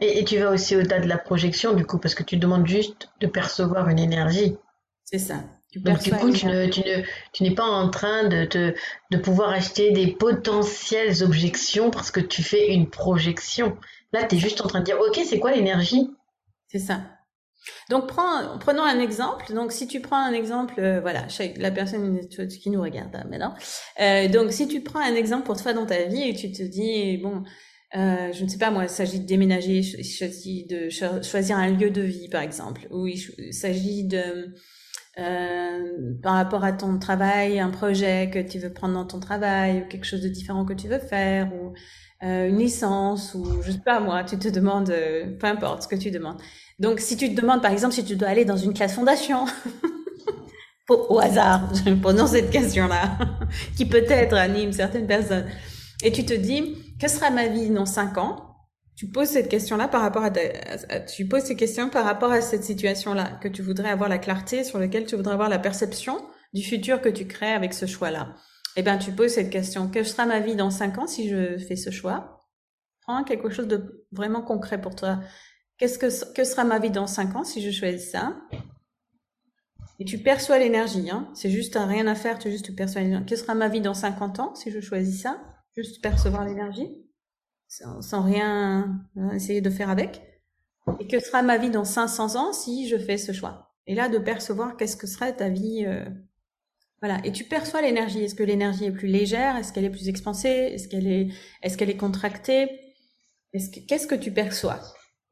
Et, tu vas aussi au-delà de la projection, du coup, parce que tu demandes juste de percevoir une énergie. C'est ça. Donc, du coup, tu, ne, tu, ne, tu n'es pas en train de, te, de pouvoir acheter des potentielles objections parce que tu fais une projection. Là, tu es juste en train de dire, OK, c'est quoi l'énergie? C'est ça. Donc, prends, prenons un exemple. Donc, si tu prends un exemple, euh, voilà, la personne qui nous regarde hein, maintenant. Euh, donc, si tu prends un exemple pour toi dans ta vie et tu te dis, bon, euh, je ne sais pas moi, il s'agit de déménager, il s'agit de choisir un lieu de vie, par exemple, ou il s'agit de euh, par rapport à ton travail, un projet que tu veux prendre dans ton travail, ou quelque chose de différent que tu veux faire, ou euh, une licence, ou je sais pas moi, tu te demandes, euh, peu importe ce que tu demandes. Donc, si tu te demandes, par exemple, si tu dois aller dans une classe fondation, au hasard, posons cette question-là, qui peut-être anime certaines personnes, et tu te dis, que sera ma vie dans cinq ans Tu poses cette question-là par rapport à, tu poses ces questions par rapport à cette situation-là, que tu voudrais avoir la clarté, sur laquelle tu voudrais avoir la perception du futur que tu crées avec ce choix-là. Eh bien, tu poses cette question, que sera ma vie dans cinq ans si je fais ce choix? Prends quelque chose de vraiment concret pour toi. Qu'est-ce que, que sera ma vie dans 5 ans si je choisis ça? Et tu perçois l'énergie, hein. C'est juste rien à faire, tu juste perçois l'énergie. Que sera ma vie dans 50 ans si je choisis ça? Juste percevoir l'énergie, sans, rien hein, essayer de faire avec? Et que sera ma vie dans 500 ans si je fais ce choix? Et là, de percevoir qu'est-ce que serait ta vie. Euh, voilà. Et tu perçois l'énergie. Est-ce que l'énergie est plus légère? Est-ce qu'elle est plus expansée? Est-ce qu'elle est, est-ce qu'elle est contractée? Qu'est-ce que tu perçois?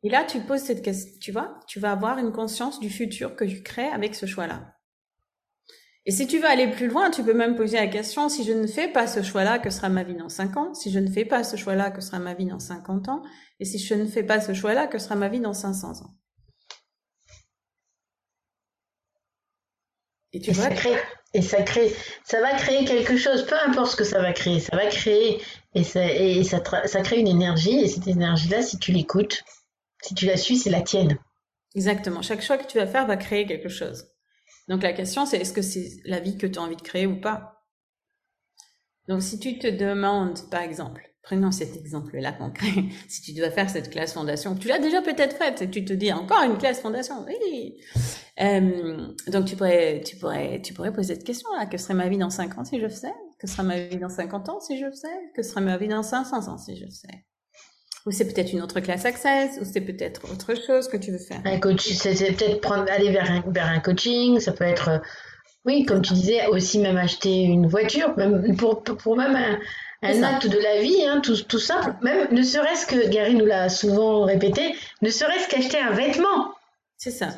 Et là, tu poses cette question, tu vois, tu vas avoir une conscience du futur que tu crées avec ce choix-là. Et si tu veux aller plus loin, tu peux même poser la question, si je ne fais pas ce choix-là, que sera ma vie dans 5 ans Si je ne fais pas ce choix-là, que sera ma vie dans 50 ans Et si je ne fais pas ce choix-là, que sera ma vie dans 500 ans Et tu vois, ça et ça crée, ça va créer quelque chose, peu importe ce que ça va créer, ça va créer, et ça, et ça, ça crée une énergie, et cette énergie-là, si tu l'écoutes, si tu la suis, c'est la tienne. Exactement. Chaque choix que tu vas faire va créer quelque chose. Donc la question, c'est est-ce que c'est la vie que tu as envie de créer ou pas? Donc si tu te demandes, par exemple, prenons cet exemple-là concret, si tu dois faire cette classe fondation, tu l'as déjà peut-être faite, et tu te dis encore une classe fondation, oui. Euh, donc tu pourrais, tu pourrais, tu pourrais poser cette question-là. Que serait ma vie dans 5 ans si je faisais? Que serait ma vie dans 50 ans si je faisais? Que serait ma vie dans 500 ans si je faisais? Ou c'est peut-être une autre classe Access, ou c'est peut-être autre chose que tu veux faire. Un coach, c'est peut-être prendre, aller vers un, vers un coaching, ça peut être, euh, oui, comme tu disais, aussi même acheter une voiture, même pour, pour même un, un acte de la vie, hein, tout, tout simple, même ne serait-ce que, Gary nous l'a souvent répété, ne serait-ce qu'acheter un vêtement. C'est ça.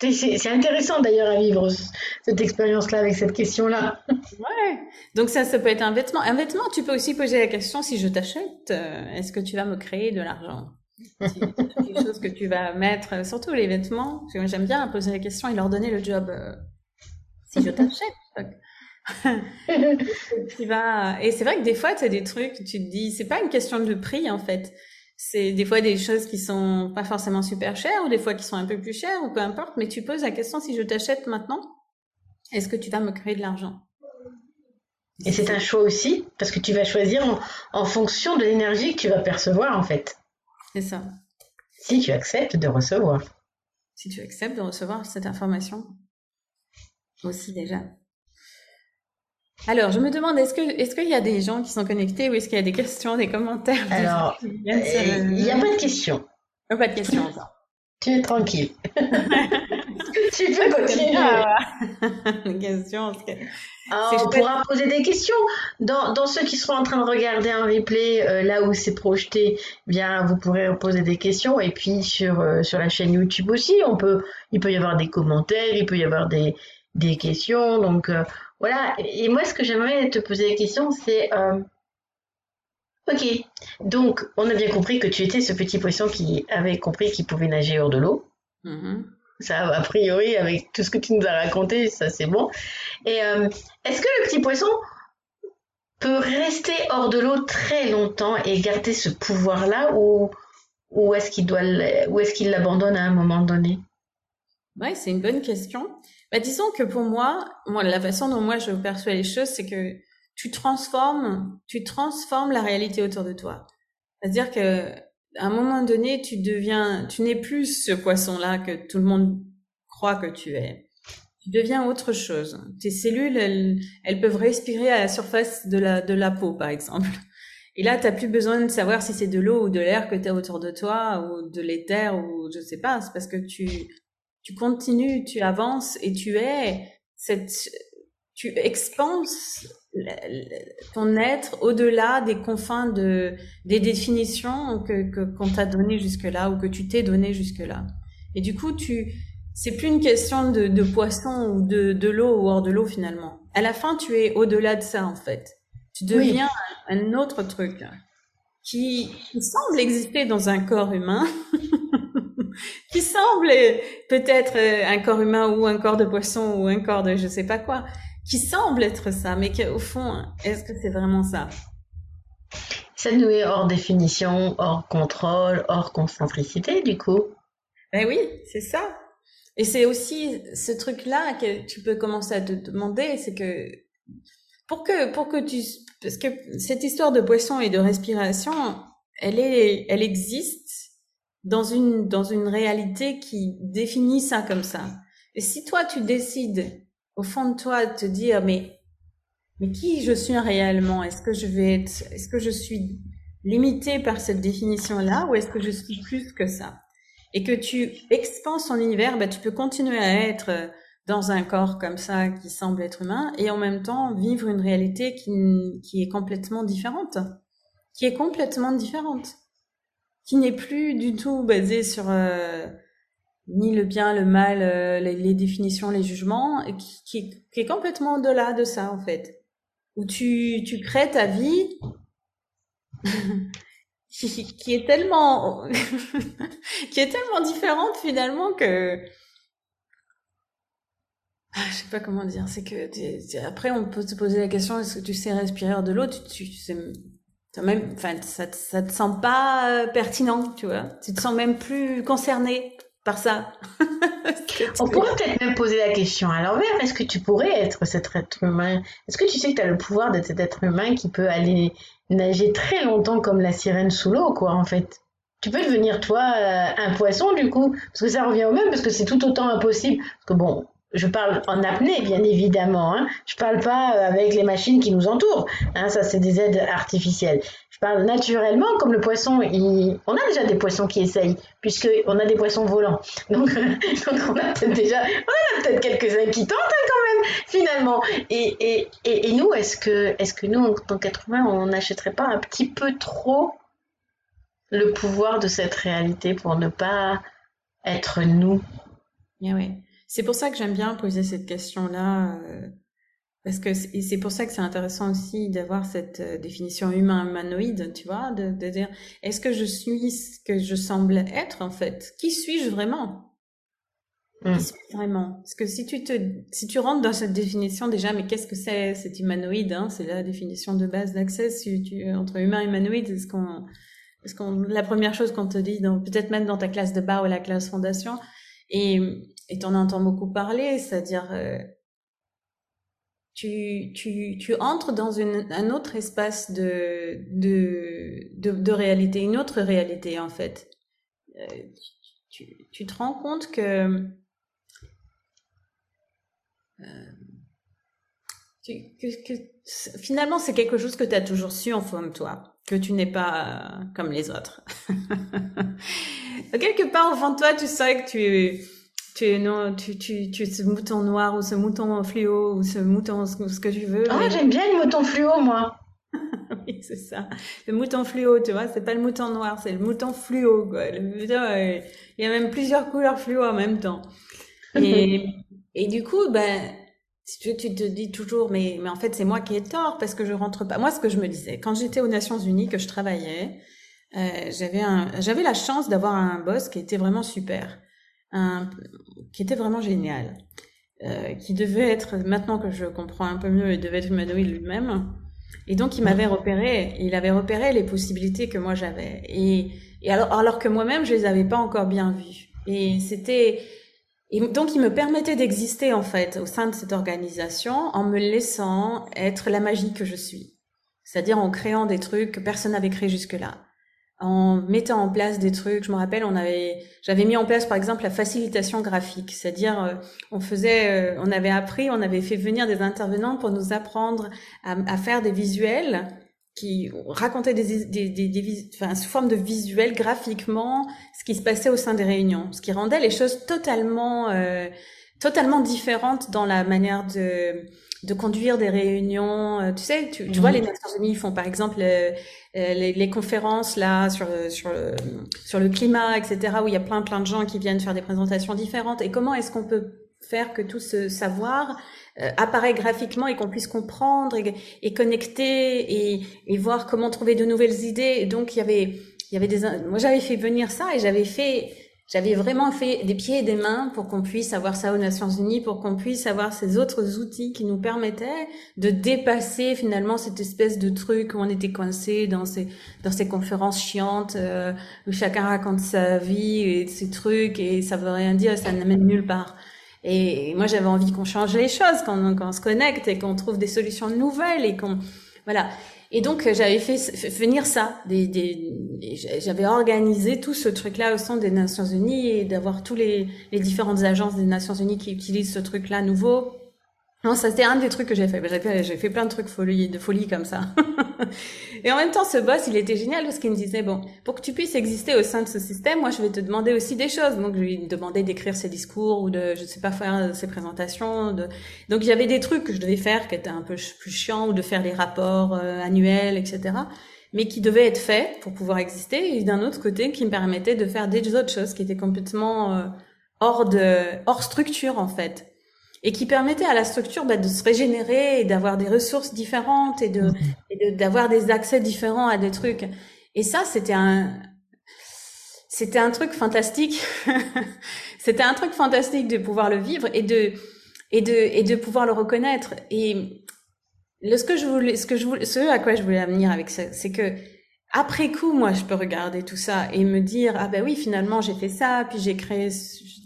C'est intéressant d'ailleurs à vivre cette expérience-là avec cette question-là. Ouais. Donc ça, ça peut être un vêtement. Un vêtement, tu peux aussi poser la question si je t'achète, euh, est-ce que tu vas me créer de l'argent? C'est quelque chose que tu vas mettre, surtout les vêtements. J'aime bien poser la question et leur donner le job. Euh, si je t'achète. tu vas et c'est vrai que des fois tu as des trucs tu te dis c'est pas une question de prix en fait c'est des fois des choses qui sont pas forcément super chères ou des fois qui sont un peu plus chères ou peu importe, mais tu poses la question si je t'achète maintenant, est-ce que tu vas me créer de l'argent? Et c'est un choix aussi parce que tu vas choisir en, fonction de l'énergie que tu vas percevoir en fait. C'est ça. Si tu acceptes de recevoir. Si tu acceptes de recevoir cette information aussi déjà. Alors, je me demande, est-ce que est-ce qu'il y a des gens qui sont connectés ou est-ce qu'il y a des questions, des commentaires Alors, il n'y a pas de questions. pas de questions encore. Tu es tranquille. tu peux continuer. Des questions. Ah, on pourra poser des questions. Dans, dans, ceux qui seront en train de regarder un replay, euh, là où c'est projeté, bien, vous pourrez poser des questions. Et puis sur, euh, sur la chaîne YouTube aussi, on peut, il peut y avoir des commentaires, il peut y avoir des, des questions. Donc, euh, voilà, et moi ce que j'aimerais te poser la question, c'est euh, Ok, donc on a bien compris que tu étais ce petit poisson qui avait compris qu'il pouvait nager hors de l'eau. Mhm. Ça, a priori, avec tout ce que tu nous as raconté, ça c'est bon. Et euh, est-ce que le petit poisson peut rester hors de l'eau très longtemps et garder ce pouvoir-là ou, ou est-ce qu'il doit ou est-ce qu'il l'abandonne à un moment donné? Ouais, c'est une bonne question. Bah, disons que pour moi, moi, la façon dont moi je perçois les choses, c'est que tu transformes, tu transformes la réalité autour de toi. C'est-à-dire que à un moment donné, tu deviens, tu n'es plus ce poisson-là que tout le monde croit que tu es. Tu deviens autre chose. Tes cellules, elles, elles peuvent respirer à la surface de la, de la peau, par exemple. Et là, tu n'as plus besoin de savoir si c'est de l'eau ou de l'air que tu as autour de toi, ou de l'éther, ou je sais pas. C'est parce que tu, tu continues, tu avances et tu es cette, tu expanses ton être au-delà des confins de des définitions que qu'on t'a donné jusque-là ou que tu t'es donné jusque-là. Et du coup, tu c'est plus une question de, de poisson ou de, de l'eau ou hors de l'eau finalement. À la fin, tu es au-delà de ça en fait. Tu deviens un autre truc qui, qui semble exister dans un corps humain, qui semble peut-être un corps humain ou un corps de poisson ou un corps de je sais pas quoi, qui semble être ça, mais qu'au fond, est-ce que c'est vraiment ça? Ça nous est hors définition, hors contrôle, hors concentricité, du coup. Ben oui, c'est ça. Et c'est aussi ce truc-là que tu peux commencer à te demander, c'est que pour que pour que tu parce que cette histoire de poisson et de respiration, elle est elle existe dans une dans une réalité qui définit ça comme ça. Et si toi tu décides au fond de toi te dire mais mais qui je suis réellement? Est-ce que je vais être Est-ce que je suis limité par cette définition-là ou est-ce que je suis plus que ça? Et que tu expanses ton univers, bah, tu peux continuer à être dans un corps comme ça qui semble être humain et en même temps vivre une réalité qui, qui est complètement différente, qui est complètement différente, qui n'est plus du tout basée sur euh, ni le bien, le mal, euh, les, définitions, les jugements, et qui, qui, est complètement au-delà de ça en fait. Où tu, tu crées ta vie qui, qui, est tellement qui est tellement différente finalement que ah, je sais pas comment dire. C'est que après on peut se poser la question est-ce que tu sais respirer de l'eau? Tu, tu, sais même, enfin ça, ça te sent pas euh, pertinent, tu vois. Tu te sens même plus concerné par ça. On pourrait peut-être même poser la question à l'envers. Est-ce que tu pourrais être cet être humain? Est-ce que tu sais que tu as le pouvoir d'être cet être humain qui peut aller nager très longtemps comme la sirène sous l'eau, quoi, en fait? Tu peux devenir, toi, euh, un poisson, du coup Parce que ça revient au même, parce que c'est tout autant impossible. Parce que bon, je parle en apnée, bien évidemment. Hein. Je parle pas euh, avec les machines qui nous entourent. Hein, ça, c'est des aides artificielles. Je parle naturellement, comme le poisson. Il... On a déjà des poissons qui essayent, puisqu'on a des poissons volants. Donc, donc on a peut-être déjà, on a peut-être quelques-uns qui tentent hein, quand même, finalement. Et, et, et, et nous, est-ce que, est-ce que nous, en tant qu'être humain, on n'achèterait pas un petit peu trop le pouvoir de cette réalité pour ne pas être nous? Yeah, oui. C'est pour ça que j'aime bien poser cette question-là, euh, parce que c'est pour ça que c'est intéressant aussi d'avoir cette euh, définition humain-humanoïde, tu vois, de, de dire est-ce que je suis ce que je semble être en fait? Qui suis-je vraiment? Qui hmm. suis-je vraiment? Parce que si tu te, si tu rentres dans cette définition déjà, mais qu'est-ce que c'est cet humanoïde hein? C'est la définition de base d'accès si tu, entre humain et humanoïde. Est-ce qu'on, est-ce qu'on, la première chose qu'on te dit, peut-être même dans ta classe de bas ou la classe fondation, et et t'en entends beaucoup parler, c'est-à-dire euh, tu, tu, tu entres dans une, un autre espace de, de, de, réalité, une autre réalité en fait. Euh, tu, tu, te rends compte que, euh, que, finalement c'est quelque chose que tu as toujours su en fond de toi, que tu n'es pas comme les autres. Quelque part au fond de toi, tu sais que tu tu non, tu, tu, tu ce mouton noir ou ce mouton fluo ou ce mouton ce, que tu veux. Ah, j'aime bien le mouton fluo, moi. oui, c'est ça. Le mouton fluo, tu vois, c'est pas le mouton noir, c'est le mouton fluo, quoi. Le il y a même plusieurs couleurs fluo en même temps. Et, et du coup, ben, tu, tu te dis toujours, mais, mais en fait, c'est moi qui ai tort parce que je rentre pas. Moi, ce que je me disais, quand j'étais aux Nations Unies, que je travaillais, euh, j'avais un, j'avais la chance d'avoir un boss qui était vraiment super, un, qui était vraiment génial, euh, qui devait être, maintenant que je comprends un peu mieux, il devait être humanoïde lui-même. Et donc, il m'avait repéré, il avait repéré les possibilités que moi j'avais. Et, et alors, alors que moi-même, je les avais pas encore bien vues. Et c'était, et donc, il me permettait d'exister, en fait, au sein de cette organisation en me laissant être la magie que je suis. C'est-à-dire en créant des trucs que personne n'avait créé jusque-là. En mettant en place des trucs, je me rappelle, on avait, j'avais mis en place par exemple la facilitation graphique, c'est-à-dire euh, on faisait, euh, on avait appris, on avait fait venir des intervenants pour nous apprendre à, à faire des visuels qui racontait des, des, des, des enfin, sous forme de visuel graphiquement ce qui se passait au sein des réunions, ce qui rendait les choses totalement euh, totalement différentes dans la manière de de conduire des réunions. Euh, tu sais, tu, tu vois, mhm. les Nations Unies font par exemple euh, les, les, conférences là sur sur le, sur le climat, etc., où il y a plein plein de gens qui viennent faire des présentations différentes. Et comment est-ce qu'on peut faire que tout ce savoir euh, apparaît graphiquement et qu'on puisse comprendre et, et connecter et, et, voir comment trouver de nouvelles idées? Et donc il y avait, il y avait des, moi j'avais fait venir ça et j'avais fait, j'avais vraiment fait des pieds et des mains pour qu'on puisse avoir ça aux Nations Unies, pour qu'on puisse avoir ces autres outils qui nous permettaient de dépasser finalement cette espèce de truc où on était coincé dans ces dans ces conférences chiantes euh, où chacun raconte sa vie et ces trucs et ça veut rien dire, ça n'amène nulle part. Et moi, j'avais envie qu'on change les choses, qu'on on se connecte et qu'on trouve des solutions nouvelles et qu'on voilà. Et donc j'avais fait venir ça. Des, j'avais organisé tout ce truc-là au sein des Nations Unies et d'avoir tous les, les différentes agences des Nations Unies qui utilisent ce truc-là nouveau non, ça c'était un des trucs que j'ai fait. J'ai fait, plein de trucs folie, de folie comme ça. et en même temps, ce boss, il était génial parce qu'il me disait bon, pour que tu puisses exister au sein de ce système, moi, je vais te demander aussi des choses. Donc, je lui demandais d'écrire ses discours ou de, je sais pas, faire ses présentations. De... Donc, avait des trucs que je devais faire qui étaient un peu plus chiants ou de faire des rapports euh, annuels, etc. Mais qui devaient être faits pour pouvoir exister. Et d'un autre côté, qui me permettaient de faire des autres choses qui étaient complètement euh, hors de, hors structure en fait et qui permettait à la structure bah, de se régénérer et d'avoir des ressources différentes et de d'avoir des accès différents à des trucs. Et ça, c'était un c'était un truc fantastique. c'était un truc fantastique de pouvoir le vivre et de et de et de pouvoir le reconnaître. Et le, ce que je voulais, ce que je voulais, ce à quoi je voulais venir avec ça, c'est que après coup, moi, je peux regarder tout ça et me dire ah ben oui, finalement, j'ai fait ça, puis j'ai créé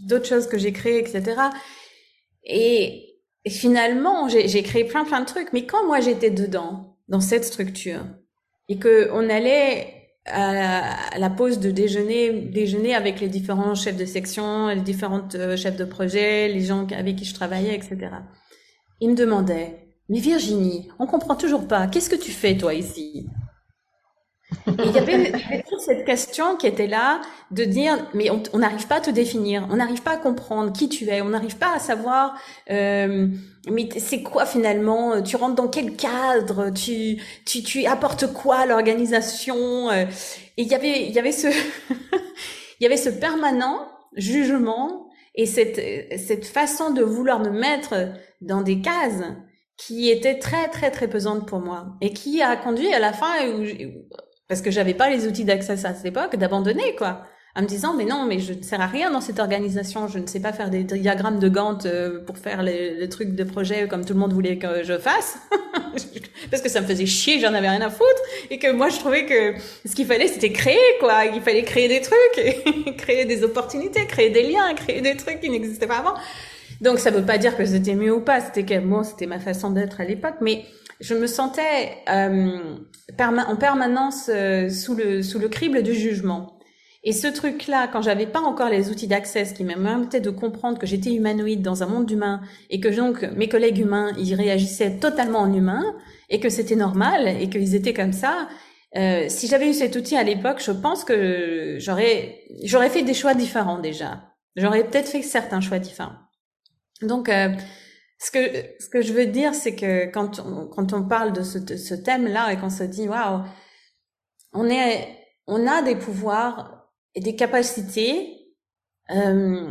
d'autres choses que j'ai créées, etc. Et, finalement, j'ai créé plein plein de trucs. Mais quand moi j'étais dedans, dans cette structure, et que on allait à la pause de déjeuner, déjeuner avec les différents chefs de section, les différentes euh, chefs de projet, les gens avec qui je travaillais, etc. Ils me demandaient, mais Virginie, on comprend toujours pas. Qu'est-ce que tu fais toi ici? Il y avait, toujours cette question qui était là de dire mais on n'arrive pas à te définir, on n'arrive pas à comprendre qui tu es, on n'arrive pas à savoir euh, mais c'est quoi finalement, tu rentres dans quel cadre, tu tu tu apportes quoi à l'organisation euh, et il y avait il y avait ce il y avait ce permanent jugement et cette cette façon de vouloir me mettre dans des cases qui était très très très pesante pour moi et qui a conduit à la fin où, parce que j'avais pas les outils d'accès à cette époque, d'abandonner quoi, en me disant mais non mais je ne sers à rien dans cette organisation, je ne sais pas faire des diagrammes de Gantt euh, pour faire les, trucs de projet comme tout le monde voulait que je fasse, parce que ça me faisait chier, j'en avais rien à foutre. Et que moi je trouvais que ce qu'il fallait c'était créer quoi, il fallait créer des trucs, et créer des opportunités, créer des liens, créer des trucs qui n'existaient pas avant. Donc ça veut pas dire que c'était mieux ou pas, c'était que moi c'était ma façon d'être à l'époque, mais je me sentais euh, en permanence euh, sous le sous le crible du jugement. Et ce truc-là, quand j'avais pas encore les outils d'accès, qui me permettaient de comprendre que j'étais humanoïde dans un monde humain et que donc mes collègues humains, ils réagissaient totalement en humain et que c'était normal et qu'ils étaient comme ça. Euh, si j'avais eu cet outil à l'époque, je pense que j'aurais j'aurais fait des choix différents déjà. J'aurais peut-être fait certains choix différents. Donc euh, ce que ce que je veux dire, c'est que quand on, quand on parle de ce, de ce thème-là et qu'on se dit waouh, on est on a des pouvoirs et des capacités euh,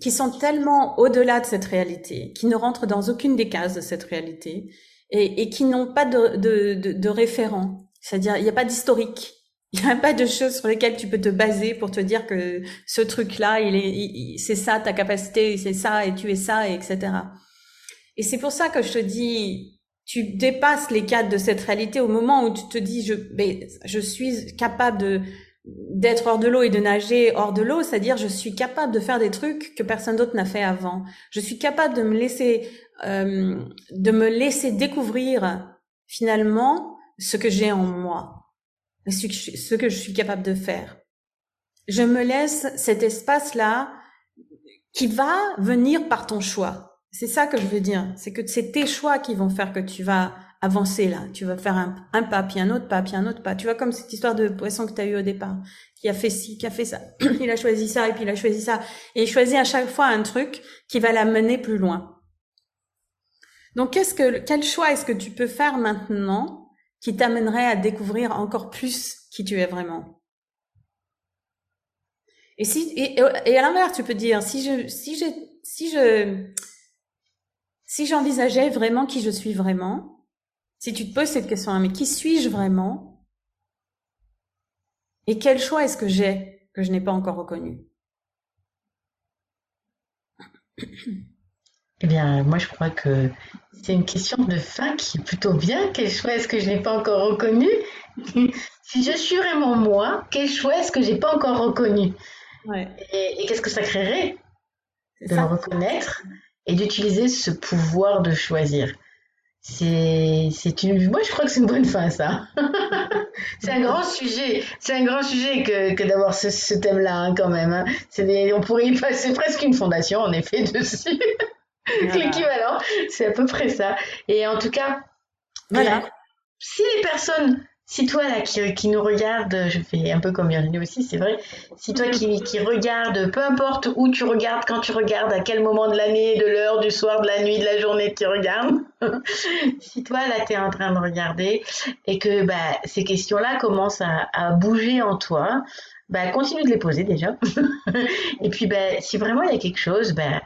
qui sont tellement au-delà de cette réalité, qui ne rentrent dans aucune des cases de cette réalité et, et qui n'ont pas de, de, de, de référent. C'est-à-dire, il n'y a pas d'historique. Il n'y a pas de choses sur lesquelles tu peux te baser pour te dire que ce truc-là, il est, c'est ça ta capacité, c'est ça et tu es ça, et etc. Et c'est pour ça que je te dis, tu dépasses les cadres de cette réalité au moment où tu te dis, je, je suis capable de, d'être hors de l'eau et de nager hors de l'eau, c'est-à-dire je suis capable de faire des trucs que personne d'autre n'a fait avant. Je suis capable de me laisser, euh, de me laisser découvrir finalement ce que j'ai en moi ce que je suis capable de faire. Je me laisse cet espace-là qui va venir par ton choix. C'est ça que je veux dire. C'est que c'est tes choix qui vont faire que tu vas avancer là. Tu vas faire un, pas, puis un autre pas, puis un autre pas. Tu vois comme cette histoire de poisson que tu as eu au départ, qui a fait ci, qui a fait ça. il a choisi ça, et puis il a choisi ça. Et il choisit à chaque fois un truc qui va l'amener plus loin. Donc qu'est-ce que, quel choix est-ce que tu peux faire maintenant qui t'amènerait à découvrir encore plus qui tu es vraiment. Et si et, à l'inverse, tu peux dire si je si je si je si j'envisageais vraiment qui je suis vraiment, si tu te poses cette question, mais qui suis-je vraiment? Et quel choix est-ce que j'ai que je n'ai pas encore reconnu? Eh bien, moi, je crois que c'est une question de fin qui est plutôt bien. Quel choix est-ce que je n'ai pas encore reconnu Si je suis vraiment moi, quel choix est-ce que j'ai pas encore reconnu Et, qu'est-ce que ça créerait De le reconnaître et d'utiliser ce pouvoir de choisir. C'est, une, moi je crois que c'est une bonne fin ça. c'est un grand sujet, c'est un grand sujet que, que d'avoir ce, thème-là hein, quand même. Hein. On pourrait y passer presque une fondation en effet dessus. L'équivalent, c'est à peu près ça. Et en tout cas, voilà. Si les personnes, si toi là qui, qui nous regarde, je fais un peu comme Virginie aussi, c'est vrai, si toi qui, qui regarde, peu importe où tu regardes, quand tu regardes, à quel moment de l'année, de l'heure, du soir, de la nuit, de la journée tu regardes, si toi là tu es en train de regarder et que bah, ces questions-là commencent à, à bouger en toi, bah, continue de les poser déjà. et puis, bah, si vraiment il y a quelque chose, bah,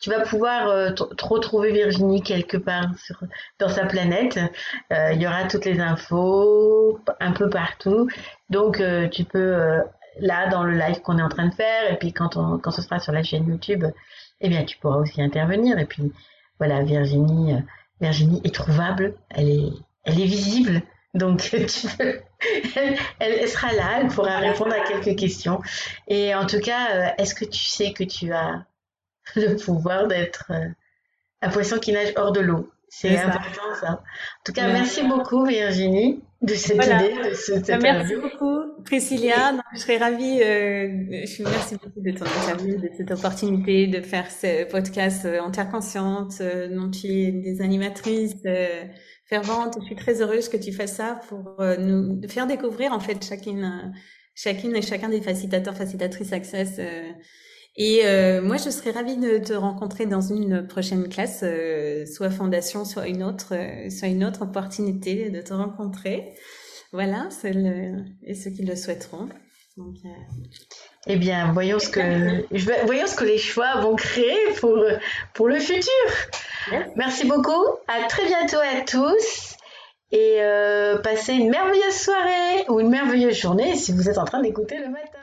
tu vas pouvoir euh, retrouver Virginie quelque part sur, dans sa planète. Euh, il y aura toutes les infos un peu partout. Donc euh, tu peux là dans le live qu'on est en train de faire et puis quand on, quand ce sera sur la chaîne YouTube, eh bien tu pourras aussi intervenir et puis voilà Virginie Virginie est trouvable, elle est elle est visible. Donc, tu peux, elle, elle, sera là, elle pourra répondre à quelques questions. Et en tout cas, est-ce que tu sais que tu as le pouvoir d'être euh, un poisson qui nage hors de l'eau. C'est important ça. En tout cas, merci beaucoup Virginie de cette idée, de cette Merci beaucoup Priscilla. je serais ravie, euh, je merci beaucoup de ton interview, de cette opportunité de faire ce podcast euh, en terre consciente, euh, dont tu es des animatrices euh, ferventes. Je suis très heureuse que tu fasses ça pour nous faire découvrir en fait chacune, chacune et chacun des facilitateurs, facilitatrices Access et euh, moi, je serais ravie de te rencontrer dans une prochaine classe, euh, soit fondation, soit une autre, euh, soit une autre opportunité de te rencontrer. Voilà, le, et ceux qui le souhaiteront. Donc, eh bien, voyons ce que voyons ce que les choix vont créer pour pour le futur. Merci beaucoup. À très bientôt à tous et passez une merveilleuse soirée ou une merveilleuse journée si vous êtes en train d'écouter le matin.